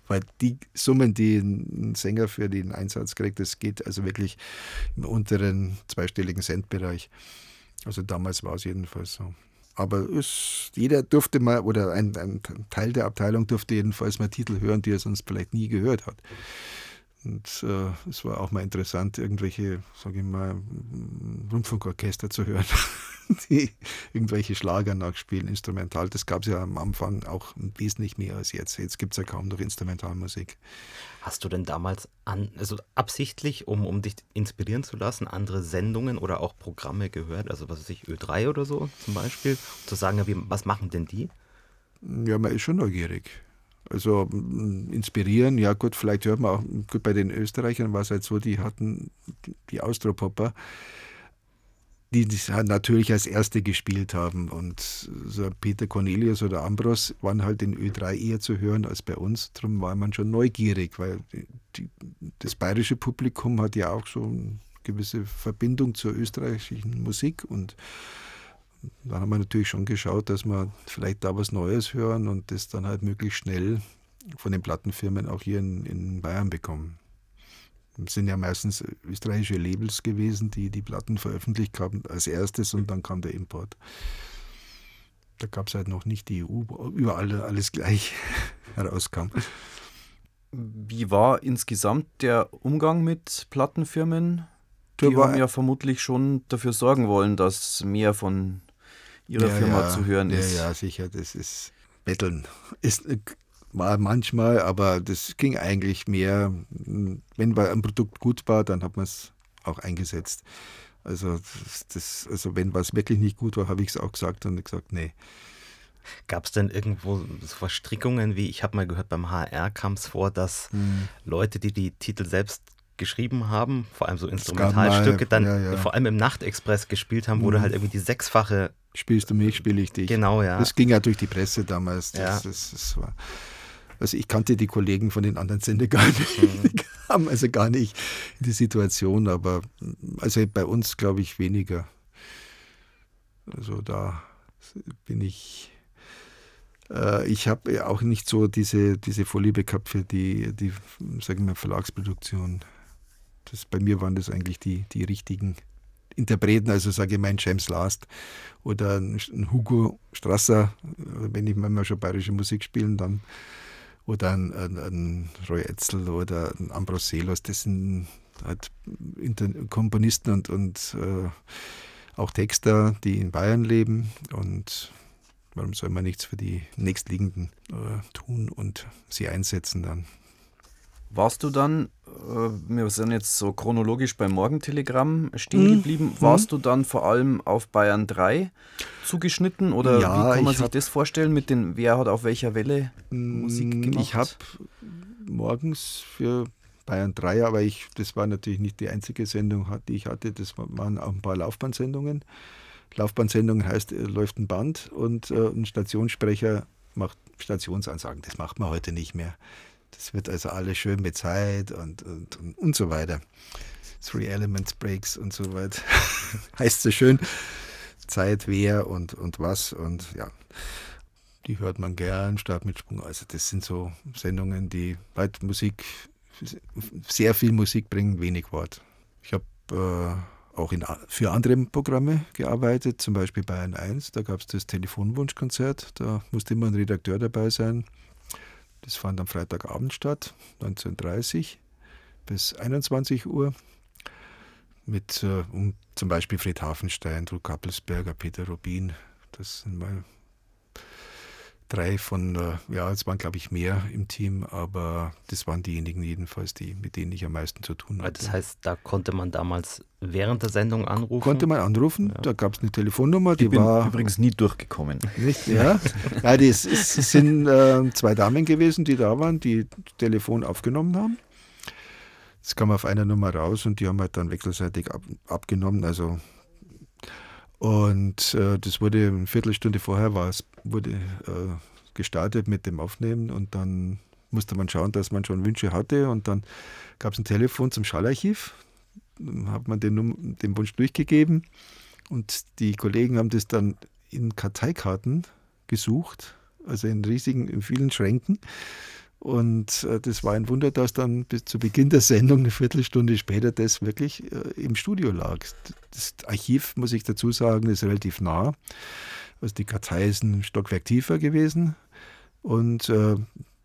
Weil die Summen, die ein Sänger für den Einsatz kriegt, das geht also wirklich im unteren zweistelligen Centbereich. Also damals war es jedenfalls so. Aber es, jeder durfte mal, oder ein, ein, Teil der Abteilung durfte jedenfalls mal Titel hören, die er sonst vielleicht nie gehört hat. Und äh, es war auch mal interessant, irgendwelche, sage ich mal, Rundfunkorchester zu hören, *laughs* die irgendwelche Schlager nachspielen, instrumental. Das gab es ja am Anfang auch wesentlich mehr als jetzt. Jetzt gibt es ja kaum noch Instrumentalmusik. Hast du denn damals an, also absichtlich, um, um dich inspirieren zu lassen, andere Sendungen oder auch Programme gehört? Also was weiß ich, Ö3 oder so zum Beispiel? Um zu sagen, was machen denn die? Ja, man ist schon neugierig. Also inspirieren, ja gut, vielleicht hört man auch, gut, bei den Österreichern war es halt so, die hatten die Austropopper, die das natürlich als erste gespielt haben. Und so Peter Cornelius oder Ambros waren halt in Ö3 eher zu hören als bei uns. Darum war man schon neugierig, weil die, das bayerische Publikum hat ja auch so eine gewisse Verbindung zur österreichischen Musik und da haben wir natürlich schon geschaut, dass wir vielleicht da was Neues hören und das dann halt möglichst schnell von den Plattenfirmen auch hier in, in Bayern bekommen. Es sind ja meistens österreichische Labels gewesen, die die Platten veröffentlicht haben als erstes und dann kam der Import. Da gab es halt noch nicht die EU, überall alles gleich *laughs* herauskam. Wie war insgesamt der Umgang mit Plattenfirmen? Die haben ja vermutlich schon dafür sorgen wollen, dass mehr von Ihrer ja, Firma ja, zu hören ist. Ja, ja, sicher. Das ist Betteln. Ist, war manchmal, aber das ging eigentlich mehr, wenn ein Produkt gut war, dann hat man es auch eingesetzt. Also, das, also wenn was wirklich nicht gut war, habe ich es auch gesagt und gesagt, nee. Gab es denn irgendwo so Verstrickungen wie, ich habe mal gehört, beim HR kam es vor, dass hm. Leute, die die Titel selbst geschrieben haben, vor allem so Instrumentalstücke, dann ja, ja. vor allem im Nachtexpress gespielt haben, wo du hm. halt irgendwie die sechsfache Spielst du mich, spiele ich dich. Genau, ja. Das ging ja durch die Presse damals. Das, ja. das, das war, also ich kannte die Kollegen von den anderen Sender gar nicht. Mhm. *laughs* Die kamen also gar nicht in die Situation, aber also bei uns glaube ich weniger. Also da bin ich. Äh, ich habe auch nicht so diese, diese Vorliebe gehabt für die, die sagen wir, Verlagsproduktion. Das, bei mir waren das eigentlich die, die richtigen Interpreten, also sage ich mal ein James Last oder ein Hugo Strasser, wenn ich mal schon bayerische Musik spielen, dann oder ein, ein, ein Roy Etzel oder ein Ambroselos, das sind halt Komponisten und, und äh, auch Texter, die in Bayern leben und warum soll man nichts für die nächstliegenden äh, tun und sie einsetzen dann? Warst du dann, äh, wir sind jetzt so chronologisch beim Morgentelegramm stehen mhm. geblieben, warst mhm. du dann vor allem auf Bayern 3 zugeschnitten oder ja, wie kann man sich das vorstellen mit den, wer hat auf welcher Welle Musik mm, gemacht? Ich habe morgens für Bayern 3, aber ich, das war natürlich nicht die einzige Sendung, die ich hatte. Das waren auch ein paar Laufbahnsendungen. Laufbahnsendung heißt, äh, läuft ein Band und äh, ein Stationssprecher macht Stationsansagen. Das macht man heute nicht mehr. Das wird also alles schön mit Zeit und, und, und, und so weiter. Three Elements Breaks und so weiter. *laughs* heißt so schön. Zeit, wer und, und was und ja. Die hört man gern, Start mit Sprung. Also das sind so Sendungen, die weit Musik, sehr viel Musik bringen, wenig Wort. Ich habe äh, auch in, für andere Programme gearbeitet, zum Beispiel Bayern 1. Da gab es das Telefonwunschkonzert. Da musste immer ein Redakteur dabei sein. Das fand am Freitagabend statt, 19.30 bis 21 Uhr. Mit äh, um, zum Beispiel Fred Hafenstein, Drew Kappelsberger, Peter Rubin. Das sind mal drei von, äh, ja, es waren glaube ich mehr im Team, aber das waren diejenigen jedenfalls, die, mit denen ich am meisten zu tun hatte. Das heißt, da konnte man damals während der Sendung anrufen? Konnte man anrufen, ja. da gab es eine Telefonnummer, die ich bin war... übrigens nie durchgekommen. Nicht, ja, ja das sind äh, zwei Damen gewesen, die da waren, die Telefon aufgenommen haben. Das kam auf einer Nummer raus und die haben halt dann wechselseitig ab, abgenommen, also und äh, das wurde eine Viertelstunde vorher war es, wurde äh, gestartet mit dem Aufnehmen und dann musste man schauen, dass man schon Wünsche hatte und dann gab es ein Telefon zum Schallarchiv, hat man den, den Wunsch durchgegeben und die Kollegen haben das dann in Karteikarten gesucht, also in riesigen, in vielen Schränken und äh, das war ein Wunder, dass dann bis zu Beginn der Sendung, eine Viertelstunde später, das wirklich äh, im Studio lag. Das Archiv, muss ich dazu sagen, ist relativ nah. Also die Kartei ist ein Stockwerk tiefer gewesen. Und äh,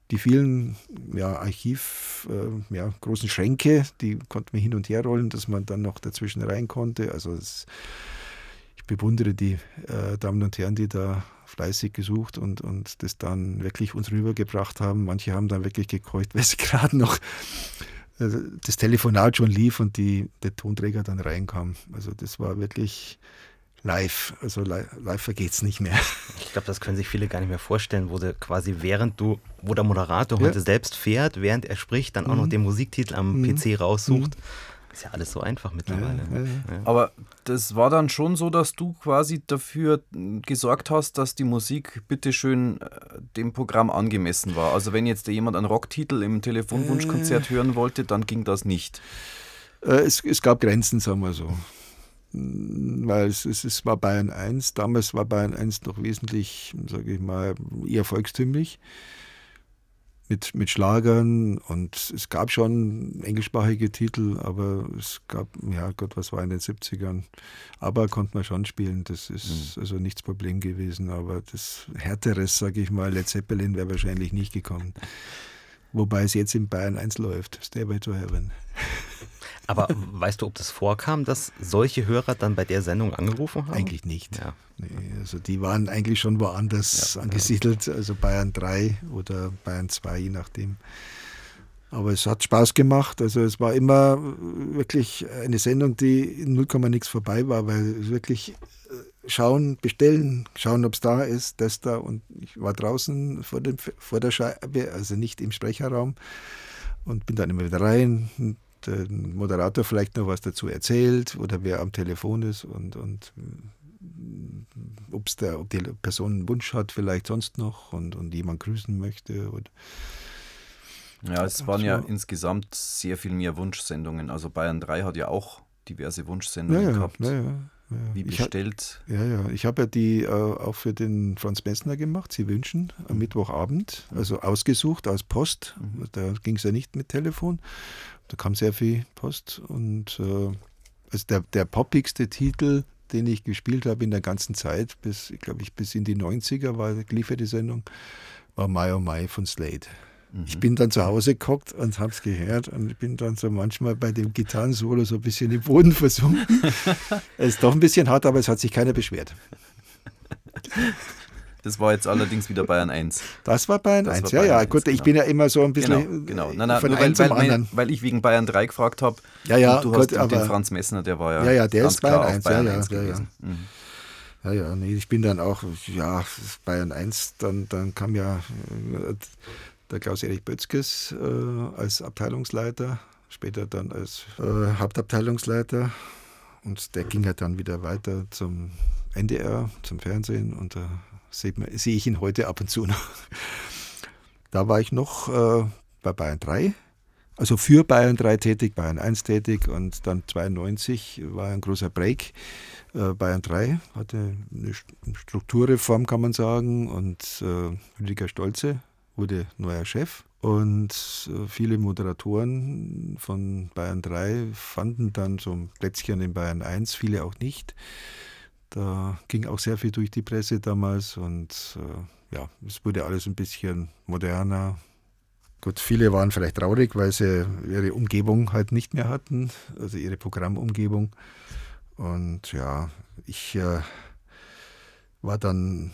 die vielen ja, Archiv, äh, ja, großen Schränke, die konnte man hin und her rollen, dass man dann noch dazwischen rein konnte. Also es, ich bewundere die äh, Damen und Herren, die da fleißig gesucht und, und das dann wirklich uns rübergebracht haben. Manche haben dann wirklich gekeucht, *laughs* weil sie gerade noch äh, das Telefonat schon lief und die, der Tonträger dann reinkam. Also das war wirklich live. Also live, live vergeht es nicht mehr. Ich glaube, das können sich viele gar nicht mehr vorstellen, wo du quasi während du, wo der Moderator ja. heute selbst fährt, während er spricht, dann auch mhm. noch den Musiktitel am mhm. PC raussucht. Mhm. Ist ja alles so einfach mittlerweile. Ja, ja, ja. Aber das war dann schon so, dass du quasi dafür gesorgt hast, dass die Musik bitteschön äh, dem Programm angemessen war. Also wenn jetzt jemand einen Rocktitel im Telefonwunschkonzert äh. hören wollte, dann ging das nicht. Äh, es, es, gab Grenzen, sagen wir so. Hm, weil es, es, es war Bayern 1. Damals war Bayern 1 noch wesentlich, sage ich mal, eher volkstümlich mit, mit Schlagern und es gab schon englischsprachige Titel, aber es gab, ja Gott, was war in den 70ern? Aber konnte man schon spielen, das ist mhm. also nichts Problem gewesen, aber das Härteres, sage ich mal, Led Zeppelin wäre wahrscheinlich nicht gekommen. Wobei es jetzt in Bayern 1 läuft, Stairway to Heaven. Aber weißt du, ob das vorkam, dass solche Hörer dann bei der Sendung angerufen haben? Eigentlich nicht. Ja. Nee, also die waren eigentlich schon woanders ja, angesiedelt, also Bayern 3 oder Bayern 2, je nachdem. Aber es hat Spaß gemacht. Also es war immer wirklich eine Sendung, die in 0, nichts vorbei war, weil wirklich äh, schauen, bestellen, schauen, ob es da ist, das da. Und ich war draußen vor, dem, vor der Scheibe, also nicht im Sprecherraum und bin dann immer wieder rein, der Moderator vielleicht noch was dazu erzählt oder wer am Telefon ist und, und äh, ob's der, ob die Person einen Wunsch hat, vielleicht sonst noch und, und jemand grüßen möchte. Oder ja, es waren so. ja insgesamt sehr viel mehr Wunschsendungen. Also Bayern 3 hat ja auch diverse Wunschsendungen ja, gehabt. Ja, ja. Ja, Wie bestellt? Ich, ja, ja. Ich habe ja die äh, auch für den Franz Messner gemacht, Sie wünschen, am mhm. Mittwochabend, also ausgesucht aus Post. Mhm. Da ging es ja nicht mit Telefon. Da kam sehr viel Post und äh, also der, der poppigste Titel, den ich gespielt habe in der ganzen Zeit, bis, glaube ich, bis in die 90er war, lief ja die Sendung, war My Oh My von Slade. Mhm. Ich bin dann zu Hause geguckt und habe es gehört und bin dann so manchmal bei dem Gitarrensolo so ein bisschen im Boden *laughs* versunken. es ist doch ein bisschen hart, aber es hat sich keiner beschwert. Das war jetzt allerdings wieder Bayern 1. Das war Bayern das 1, war ja, Bayern ja. 1, Gut, genau. ich bin ja immer so ein bisschen genau, genau. Nein, nein, von einem weil, zum anderen. Weil ich wegen Bayern 3 gefragt habe. Ja, ja. Du gut, hast aber, den Franz Messner, der war ja. Ja, ja, der ist Bayern 1. Bayern ja, 1 ja, gewesen. Ja, mhm. ja. ja, nee, ich bin dann auch, ja, Bayern 1, dann, dann kam ja der Klaus-Erich Bötzkes äh, als Abteilungsleiter, später dann als äh, Hauptabteilungsleiter. Und der ging ja dann wieder weiter zum NDR, zum Fernsehen und da sehe ich ihn heute ab und zu noch. Da war ich noch äh, bei Bayern 3, also für Bayern 3 tätig, Bayern 1 tätig und dann 92 war ein großer Break. Äh, Bayern 3 hatte eine Strukturreform, kann man sagen, und äh, Rüdiger Stolze wurde neuer Chef. Und äh, viele Moderatoren von Bayern 3 fanden dann so ein Plätzchen in Bayern 1, viele auch nicht. Da ging auch sehr viel durch die Presse damals und äh, ja, es wurde alles ein bisschen moderner. Gut, viele waren vielleicht traurig, weil sie ihre Umgebung halt nicht mehr hatten, also ihre Programmumgebung. Und ja, ich äh, war dann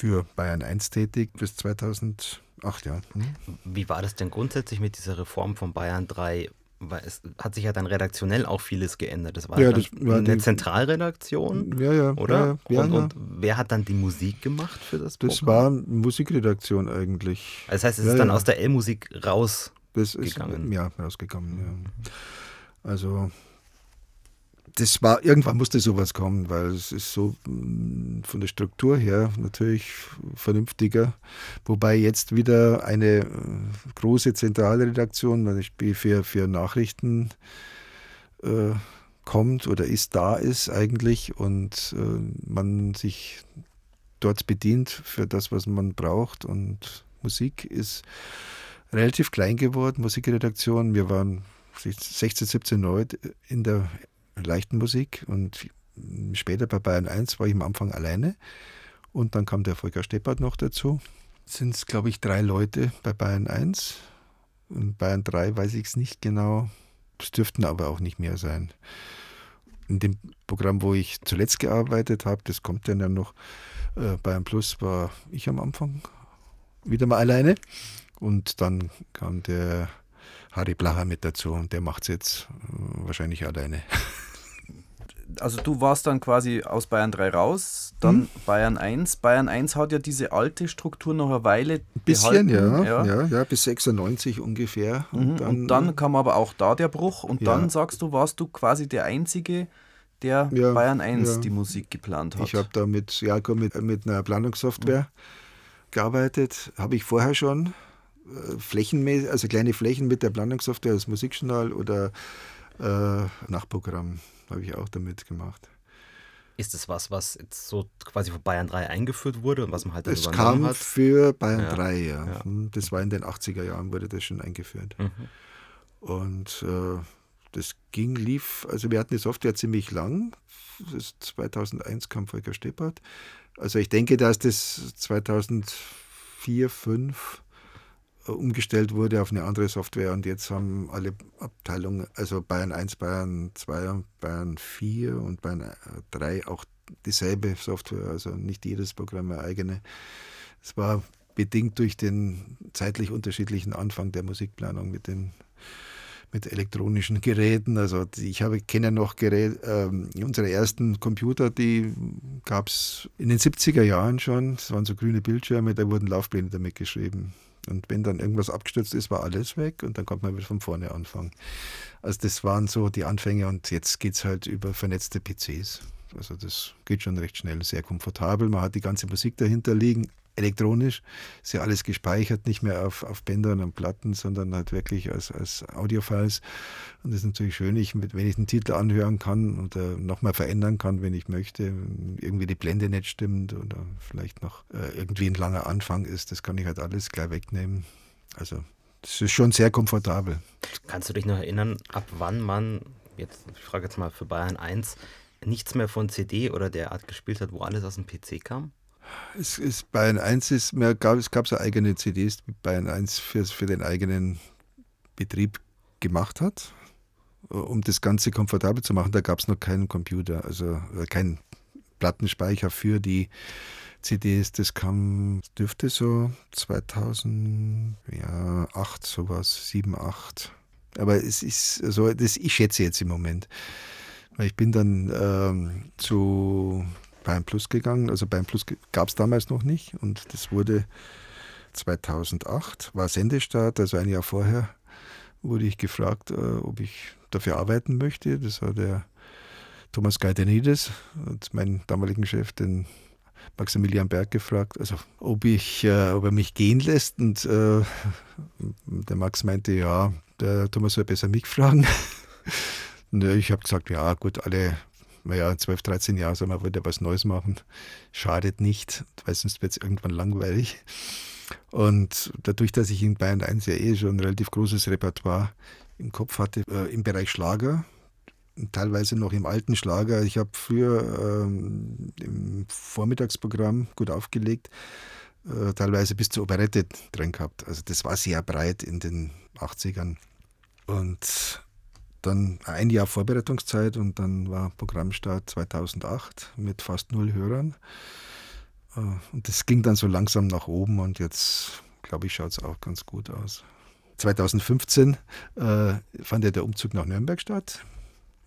für Bayern 1 tätig bis 2000 Acht Jahre. Hm. Wie war das denn grundsätzlich mit dieser Reform von Bayern 3? Weil es hat sich ja dann redaktionell auch vieles geändert. Das war, ja, das war eine die, Zentralredaktion, ja, ja, oder? Ja, und, und, wer hat dann die Musik gemacht für das Programm? Das war Musikredaktion eigentlich. Das heißt, es ist dann aus der L-Musik rausgegangen? ja, rausgegangen, ja. Also das war, irgendwann musste sowas kommen, weil es ist so mm, von der Struktur her natürlich vernünftiger. Wobei jetzt wieder eine äh, große Zentralredaktion, Beispiel für, für Nachrichten äh, kommt oder ist, da ist eigentlich und äh, man sich dort bedient für das, was man braucht. Und Musik ist relativ klein geworden, Musikredaktion. Wir waren 16, 17 Leute in der leichten Musik und später bei Bayern 1 war ich am Anfang alleine und dann kam der Volker Steppert noch dazu. Sind es, glaube ich, drei Leute bei Bayern 1 und Bayern 3 weiß ich es nicht genau. Es dürften aber auch nicht mehr sein. In dem Programm, wo ich zuletzt gearbeitet habe, das kommt dann ja noch, äh, Bayern Plus war ich am Anfang wieder mal alleine und dann kam der Harry Blacher mit dazu und der macht es jetzt äh, wahrscheinlich alleine. *laughs* also du warst dann quasi aus Bayern 3 raus, dann hm? Bayern 1. Bayern 1 hat ja diese alte Struktur noch eine Weile Ein bisschen, ja, ja, ja. Ja, bis 96 ungefähr. Und, mhm, dann, und dann, kam aber auch da der Bruch und ja. dann sagst du, warst du quasi der Einzige, der ja, Bayern 1 ja. die Musik geplant hat. Ich habe da mit Jakob mit, mit einer Planungssoftware mhm. gearbeitet, habe ich vorher schon äh, flächenmäßig, also kleine Flächen mit der Planungssoftware, das Musikjournal oder äh, Nachprogramm habe ich auch damit gemacht. Ist das was, was jetzt so quasi von Bayern 3 eingeführt wurde und was man halt dann Es kam hat? für Bayern ja. 3, ja. ja. Hm, das war in den 80er Jahren, wurde das schon eingeführt. Mhm. Und äh, das ging, lief, also wir hatten die Software ziemlich lang. 2001 kam Volker Steppert. Also ich denke, dass das 2004, 2005 umgestellt wurde auf eine andere Software und jetzt haben alle Abteilungen, also Bayern 1, Bayern 2, Bayern 4 und Bayern 3 auch dieselbe Software, also nicht jedes Programm eine eigene. Es war bedingt durch den zeitlich unterschiedlichen Anfang der Musikplanung mit den mit elektronischen Geräten. Also ich habe kenne noch Gerät, ähm, unsere ersten Computer, die gab es in den 70er Jahren schon. Das waren so grüne Bildschirme, da wurden Laufpläne damit geschrieben. Und wenn dann irgendwas abgestürzt ist, war alles weg und dann konnte man wieder von vorne anfangen. Also das waren so die Anfänge und jetzt geht es halt über vernetzte PCs. Also das geht schon recht schnell, sehr komfortabel. Man hat die ganze Musik dahinter liegen, elektronisch. Ist ja alles gespeichert, nicht mehr auf, auf Bändern und Platten, sondern halt wirklich als, als Audiofiles. Und das ist natürlich schön, ich, wenn ich den Titel anhören kann oder nochmal verändern kann, wenn ich möchte, irgendwie die Blende nicht stimmt oder vielleicht noch äh, irgendwie ein langer Anfang ist, das kann ich halt alles gleich wegnehmen. Also das ist schon sehr komfortabel. Kannst du dich noch erinnern, ab wann man, jetzt, ich frage jetzt mal für Bayern 1, nichts mehr von CD oder der Art gespielt hat, wo alles aus dem PC kam? Es ist Bayern 1 ist mehr, gab, es gab so eigene CDs, die Bayern 1 für, für den eigenen Betrieb gemacht hat, um das Ganze komfortabel zu machen. Da gab es noch keinen Computer, also äh, keinen Plattenspeicher für die CDs. Das kam, dürfte so 2008 sowas, 7, 8. Aber es ist so, das, ich schätze jetzt im Moment. Weil ich bin dann ähm, zu Bayern Plus gegangen. Also Bayern Plus gab es damals noch nicht und das wurde 2008 war Sendestart, also ein Jahr vorher wurde ich gefragt, äh, ob ich dafür arbeiten möchte. Das war der Thomas Gaidenides und meinen damaligen Chef, den Maximilian Berg, gefragt, also ob ich, äh, ob er mich gehen lässt. Und äh, der Max meinte, ja, der Thomas soll besser mich fragen. *laughs* und ich habe gesagt, ja, gut, alle naja, 12, 13 Jahre soll man wieder was Neues machen. Schadet nicht, weil sonst wird es irgendwann langweilig. Und dadurch, dass ich in Bayern 1 ja eh schon ein relativ großes Repertoire im Kopf hatte, äh, im Bereich Schlager, teilweise noch im alten Schlager. Ich habe früher ähm, im Vormittagsprogramm gut aufgelegt, äh, teilweise bis zur Operette drin gehabt. Also das war sehr breit in den 80ern. Und dann ein Jahr Vorbereitungszeit und dann war Programmstart 2008 mit fast null Hörern. Äh, und das ging dann so langsam nach oben und jetzt, glaube ich, schaut es auch ganz gut aus. 2015 äh, fand ja der Umzug nach Nürnberg statt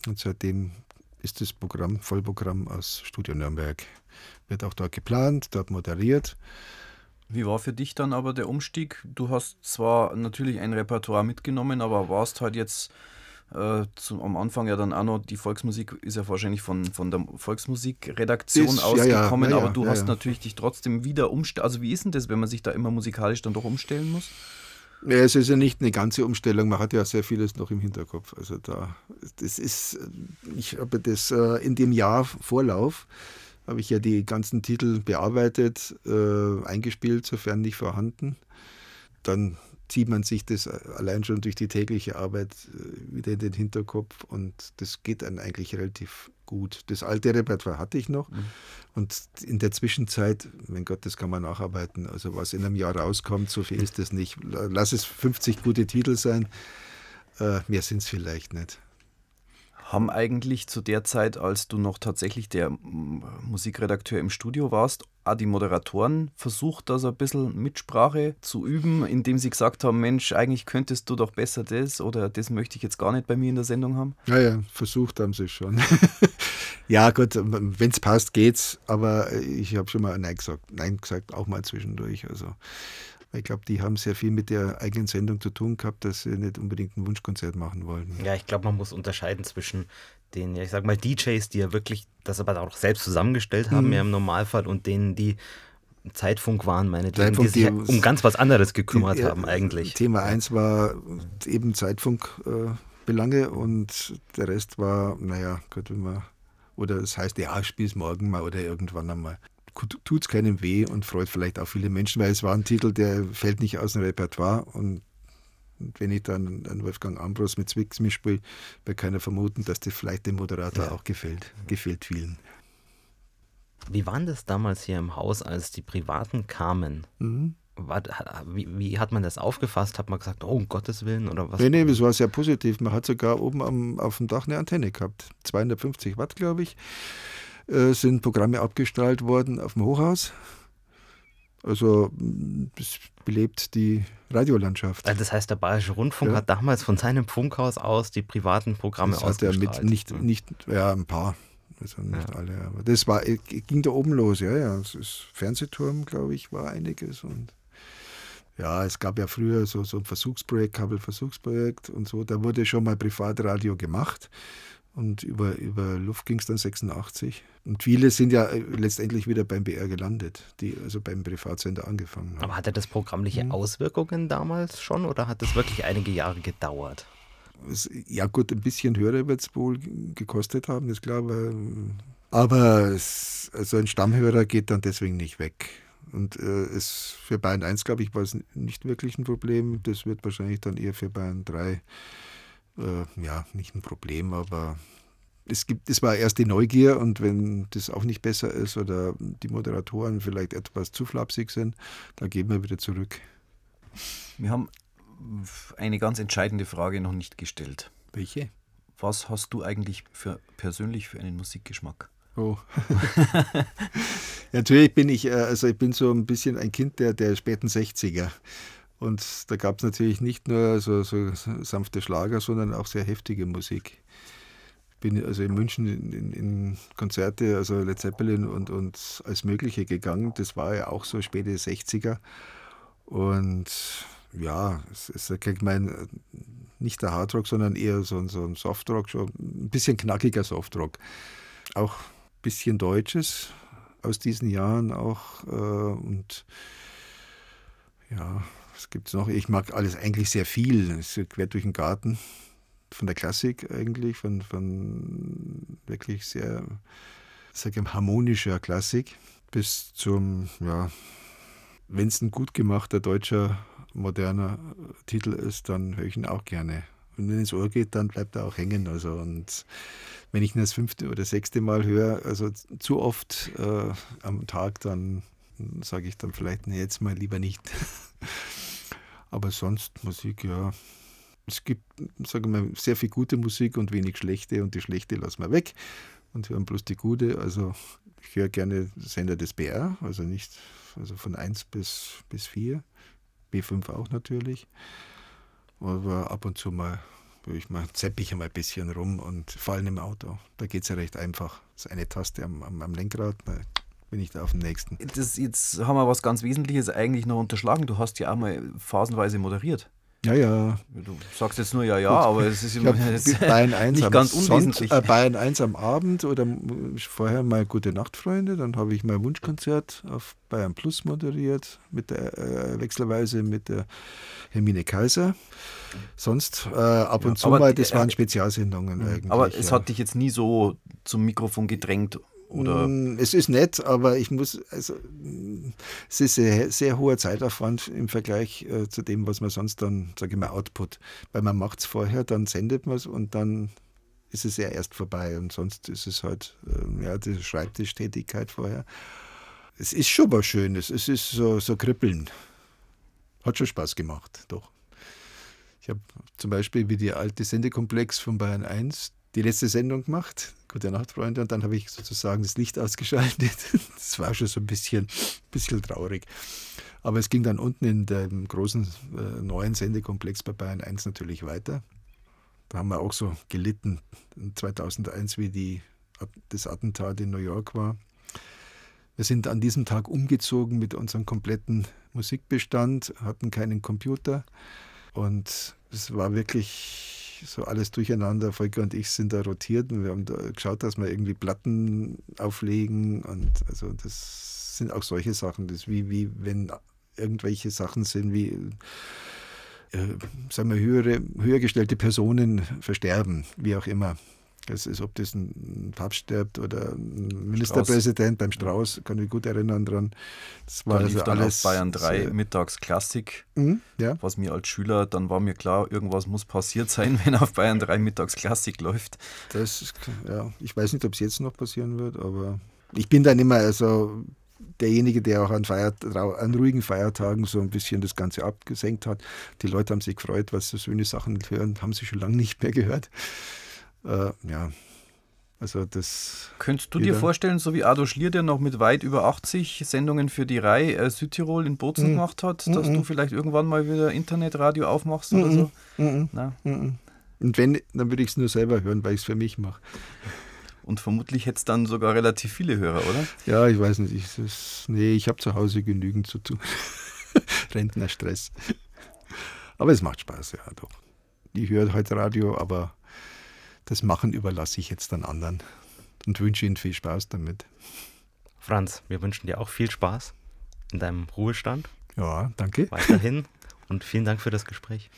und seitdem ist das Programm, Vollprogramm aus Studio Nürnberg. Wird auch dort geplant, dort moderiert. Wie war für dich dann aber der Umstieg? Du hast zwar natürlich ein Repertoire mitgenommen, aber warst halt jetzt äh, zum, am Anfang ja dann auch noch, die Volksmusik ist ja wahrscheinlich von, von der Volksmusikredaktion ist, ausgekommen, ja, ja, ja, aber du hast natürlich dich trotzdem wieder umstellen. Also wie ist denn das, wenn man sich da immer musikalisch dann doch umstellen muss? Ja, es ist ja nicht eine ganze Umstellung, man hat ja sehr vieles noch im Hinterkopf. Also da, das ist, ich habe das äh, in dem Jahr Vorlauf, habe ich ja die ganzen Titel bearbeitet, äh, eingespielt, sofern nicht vorhanden. Dann zieht man sich das allein schon durch die tägliche Arbeit äh, wieder in den Hinterkopf und das geht dann eigentlich relativ gut. Das alte Repertoire hatte ich noch mhm. und in der Zwischenzeit, mein Gott, das kann man nacharbeiten. Also was in einem Jahr rauskommt, so viel ist das nicht. Lass es 50 gute Titel sein, äh, mehr sind es vielleicht nicht haben eigentlich zu der Zeit, als du noch tatsächlich der Musikredakteur im Studio warst, auch die Moderatoren versucht, da so ein bisschen Mitsprache zu üben, indem sie gesagt haben, Mensch, eigentlich könntest du doch besser das oder das möchte ich jetzt gar nicht bei mir in der Sendung haben? Ja, ja, versucht haben sie schon. *laughs* ja, gut, wenn es passt, geht's, aber ich habe schon mal Nein gesagt. Nein gesagt, auch mal zwischendurch. Also ich glaube, die haben sehr viel mit der eigenen Sendung zu tun gehabt, dass sie nicht unbedingt ein Wunschkonzert machen wollten. Ja, ich glaube, man muss unterscheiden zwischen den, ja, ich sag mal, DJs, die ja wirklich das aber auch selbst zusammengestellt haben, mhm. ja im Normalfall, und denen, die Zeitfunk waren, meine Zeitfunk, die sich die, um ganz was anderes gekümmert die, haben eigentlich. Thema 1 war eben Zeitfunkbelange äh, und der Rest war, naja, Gott, wenn man, oder es das heißt, ja, spiel's morgen mal oder irgendwann einmal tut es keinem weh und freut vielleicht auch viele Menschen, weil es war ein Titel, der fällt nicht aus dem Repertoire und wenn ich dann einen Wolfgang Ambros mit Zwicks mitspiele, wird keiner vermuten, dass das vielleicht dem Moderator ja. auch gefällt. Gefällt vielen. Wie war das damals hier im Haus, als die Privaten kamen? Mhm. War, wie, wie, hat man das aufgefasst? Hat man gesagt, oh, um Gottes Willen oder was? Nee, nee, es war sehr positiv. Man hat sogar oben am, auf dem Dach eine Antenne gehabt. 250 Watt, glaube ich. Äh, sind Programme abgestrahlt worden auf dem Hochhaus. Also das belebt die Radiolandschaft. Also das heißt, der Bayerische Rundfunk ja. hat damals von seinem Funkhaus aus die privaten Programme das ausgestrahlt. Hat er mit nicht, nicht, ja, ein paar. Also nicht ja. alle, aber das war, äh, ging da oben los, ja, ja. Das ist Fernsehturm, glaube ich, war einiges und ja, es gab ja früher so, so ein Versuchsprojekt, Kabelversuchsprojekt und so, da wurde schon mal Privatradio gemacht. Und über, über Luft ging es dann 86. Und viele sind ja äh, letztendlich wieder beim BR gelandet, die also beim Privatsender angefangen haben. Aber hatte das programmliche hm. Auswirkungen damals schon oder hat das wirklich einige Jahre gedauert? Ja gut, ein bisschen höher wird es wohl gekostet haben, ist klar. Aber es, also ein Stammhörer geht dann deswegen nicht weg. Und äh, es, für Bayern 1, glaube ich, war es nicht wirklich ein Problem. Das wird wahrscheinlich dann eher für Bayern 3 äh, ja, nicht ein Problem, aber es, gibt, es war erst die Neugier und wenn das auch nicht besser ist oder die Moderatoren vielleicht etwas zu flapsig sind, dann gehen wir wieder zurück. Wir haben eine ganz entscheidende Frage noch nicht gestellt. Welche? Was hast du eigentlich für, persönlich für einen Musikgeschmack? Oh. *laughs* Natürlich bin ich, äh, also ich bin so ein bisschen ein Kind der, der späten 60er. Und da gab es natürlich nicht nur so, so, sanfte Schlager, sondern auch sehr heftige Musik. Ich bin also in München in, in, Konzerte, also Led Zeppelin und, und alles Mögliche gegangen. Das war ja auch so späte 60er. Und ja, es ist, ich meine, nicht der Hardrock, sondern eher so, so ein Softrock, schon ein bisschen knackiger Softrock. Auch ein bisschen Deutsches aus diesen Jahren auch. Äh, und ja, was gibt es noch? Ich mag alles eigentlich sehr viel. Es ist quer durch den Garten. Von der Klassik eigentlich, von, von wirklich sehr, sage ich, harmonischer Klassik bis zum, ja, wenn es ein gut gemachter deutscher moderner Titel ist, dann höre ich ihn auch gerne. Und wenn es Ohr geht, dann bleibt er auch hängen. Also und wenn ich ihn das fünfte oder sechste Mal höre, also zu oft äh, am Tag, dann sage ich dann vielleicht, nee, jetzt mal lieber nicht. *laughs* Aber sonst Musik, ja. Es gibt, sage ich mal, sehr viel gute Musik und wenig schlechte und die schlechte lassen wir weg und hören bloß die gute. Also ich höre gerne Sender des BR, also nicht, also von 1 bis, bis 4. B5 auch natürlich. Aber ab und zu mal ich mal *laughs* zepp ich mal ein bisschen rum und vor allem im Auto. Da geht es ja recht einfach. Das ist eine Taste am, am, am Lenkrad, da bin ich da auf dem nächsten. Das, jetzt haben wir was ganz Wesentliches eigentlich noch unterschlagen. Du hast ja auch mal phasenweise moderiert. Ja, ja. Du sagst jetzt nur ja, ja, aber es ist immer *laughs* Bayern 1 nicht ganz unwesentlich. Sonnt, äh, Bayern 1 am Abend oder vorher mal Gute Nacht, Freunde. Dann habe ich mein Wunschkonzert auf Bayern Plus moderiert, mit der äh, wechselweise mit der Hermine Kaiser. Sonst äh, ab und ja, zu mal, das waren Spezialsendungen eigentlich. Aber es ja. hat dich jetzt nie so zum Mikrofon gedrängt oder? Mm, es ist nett, aber ich muss, also es ist ein sehr hoher Zeitaufwand im Vergleich äh, zu dem, was man sonst dann, sage ich mal, Output. Weil man macht es vorher, dann sendet man es und dann ist es ja erst vorbei. Und sonst ist es halt, äh, ja, die Schreibtischtätigkeit vorher. Es ist schon was Schönes, es ist so, so kribbeln. Hat schon Spaß gemacht, doch. Ich habe zum Beispiel wie die alte Sendekomplex von Bayern 1, die letzte Sendung gemacht. Gute Nacht, Freunde. Und dann habe ich sozusagen das Licht ausgeschaltet. *laughs* Das war schon so ein bisschen, bisschen traurig. Aber es ging dann unten in dem großen äh, neuen Sendekomplex bei Bayern 1 natürlich weiter. Da haben wir auch so gelitten 2001, wie die, das Attentat in New York war. Wir sind an diesem Tag umgezogen mit unserem kompletten Musikbestand, hatten keinen Computer und es war wirklich so alles durcheinander. Volker und ich sind da rotiert und wir haben da geschaut, dass wir irgendwie Platten auflegen und also das sind auch solche Sachen, das wie, wie wenn irgendwelche Sachen sind wie äh, sagen wir, höhere, höher gestellte Personen versterben, wie auch immer. Das ist, ob das ein Papst stirbt oder ein Ministerpräsident beim Strauß, kann ich gut erinnern dran. Das war da also dann alles. Auf Bayern 3 mittags Klassik. Mhm, ja. Was mir als Schüler, dann war mir klar, irgendwas muss passiert sein, *laughs* wenn auf Bayern 3 mittags Klassik läuft. Das ja, ich weiß nicht, ob es jetzt noch passieren wird, aber ich bin dann immer also derjenige, der auch an, Feiert, an ruhigen Feiertagen so ein bisschen das Ganze abgesenkt hat. Die Leute haben sich gefreut, was so schöne Sachen hören, haben sie schon lange nicht mehr gehört. Äh, ja, also das. Könntest du dir vorstellen, so wie Ado Schlier, der noch mit weit über 80 Sendungen für die Rai äh, Südtirol in Bozen mhm. gemacht hat, dass mhm. du vielleicht irgendwann mal wieder Internetradio aufmachst mhm. oder so? Mhm. Und wenn, dann würde ich es nur selber hören, weil ich es für mich mache. Und vermutlich hätte es dann sogar relativ viele Hörer, oder? Ja, ich weiß nicht. Ich, das, nee, ich habe zu Hause genügend zu tun. *laughs* Rentnerstress. Aber es macht Spaß, ja, doch. Ich höre heute Radio, aber das Machen überlasse ich jetzt dann anderen und wünsche Ihnen viel Spaß damit. Franz, wir wünschen dir auch viel Spaß in deinem Ruhestand. Ja, danke. Weiterhin und vielen Dank für das Gespräch.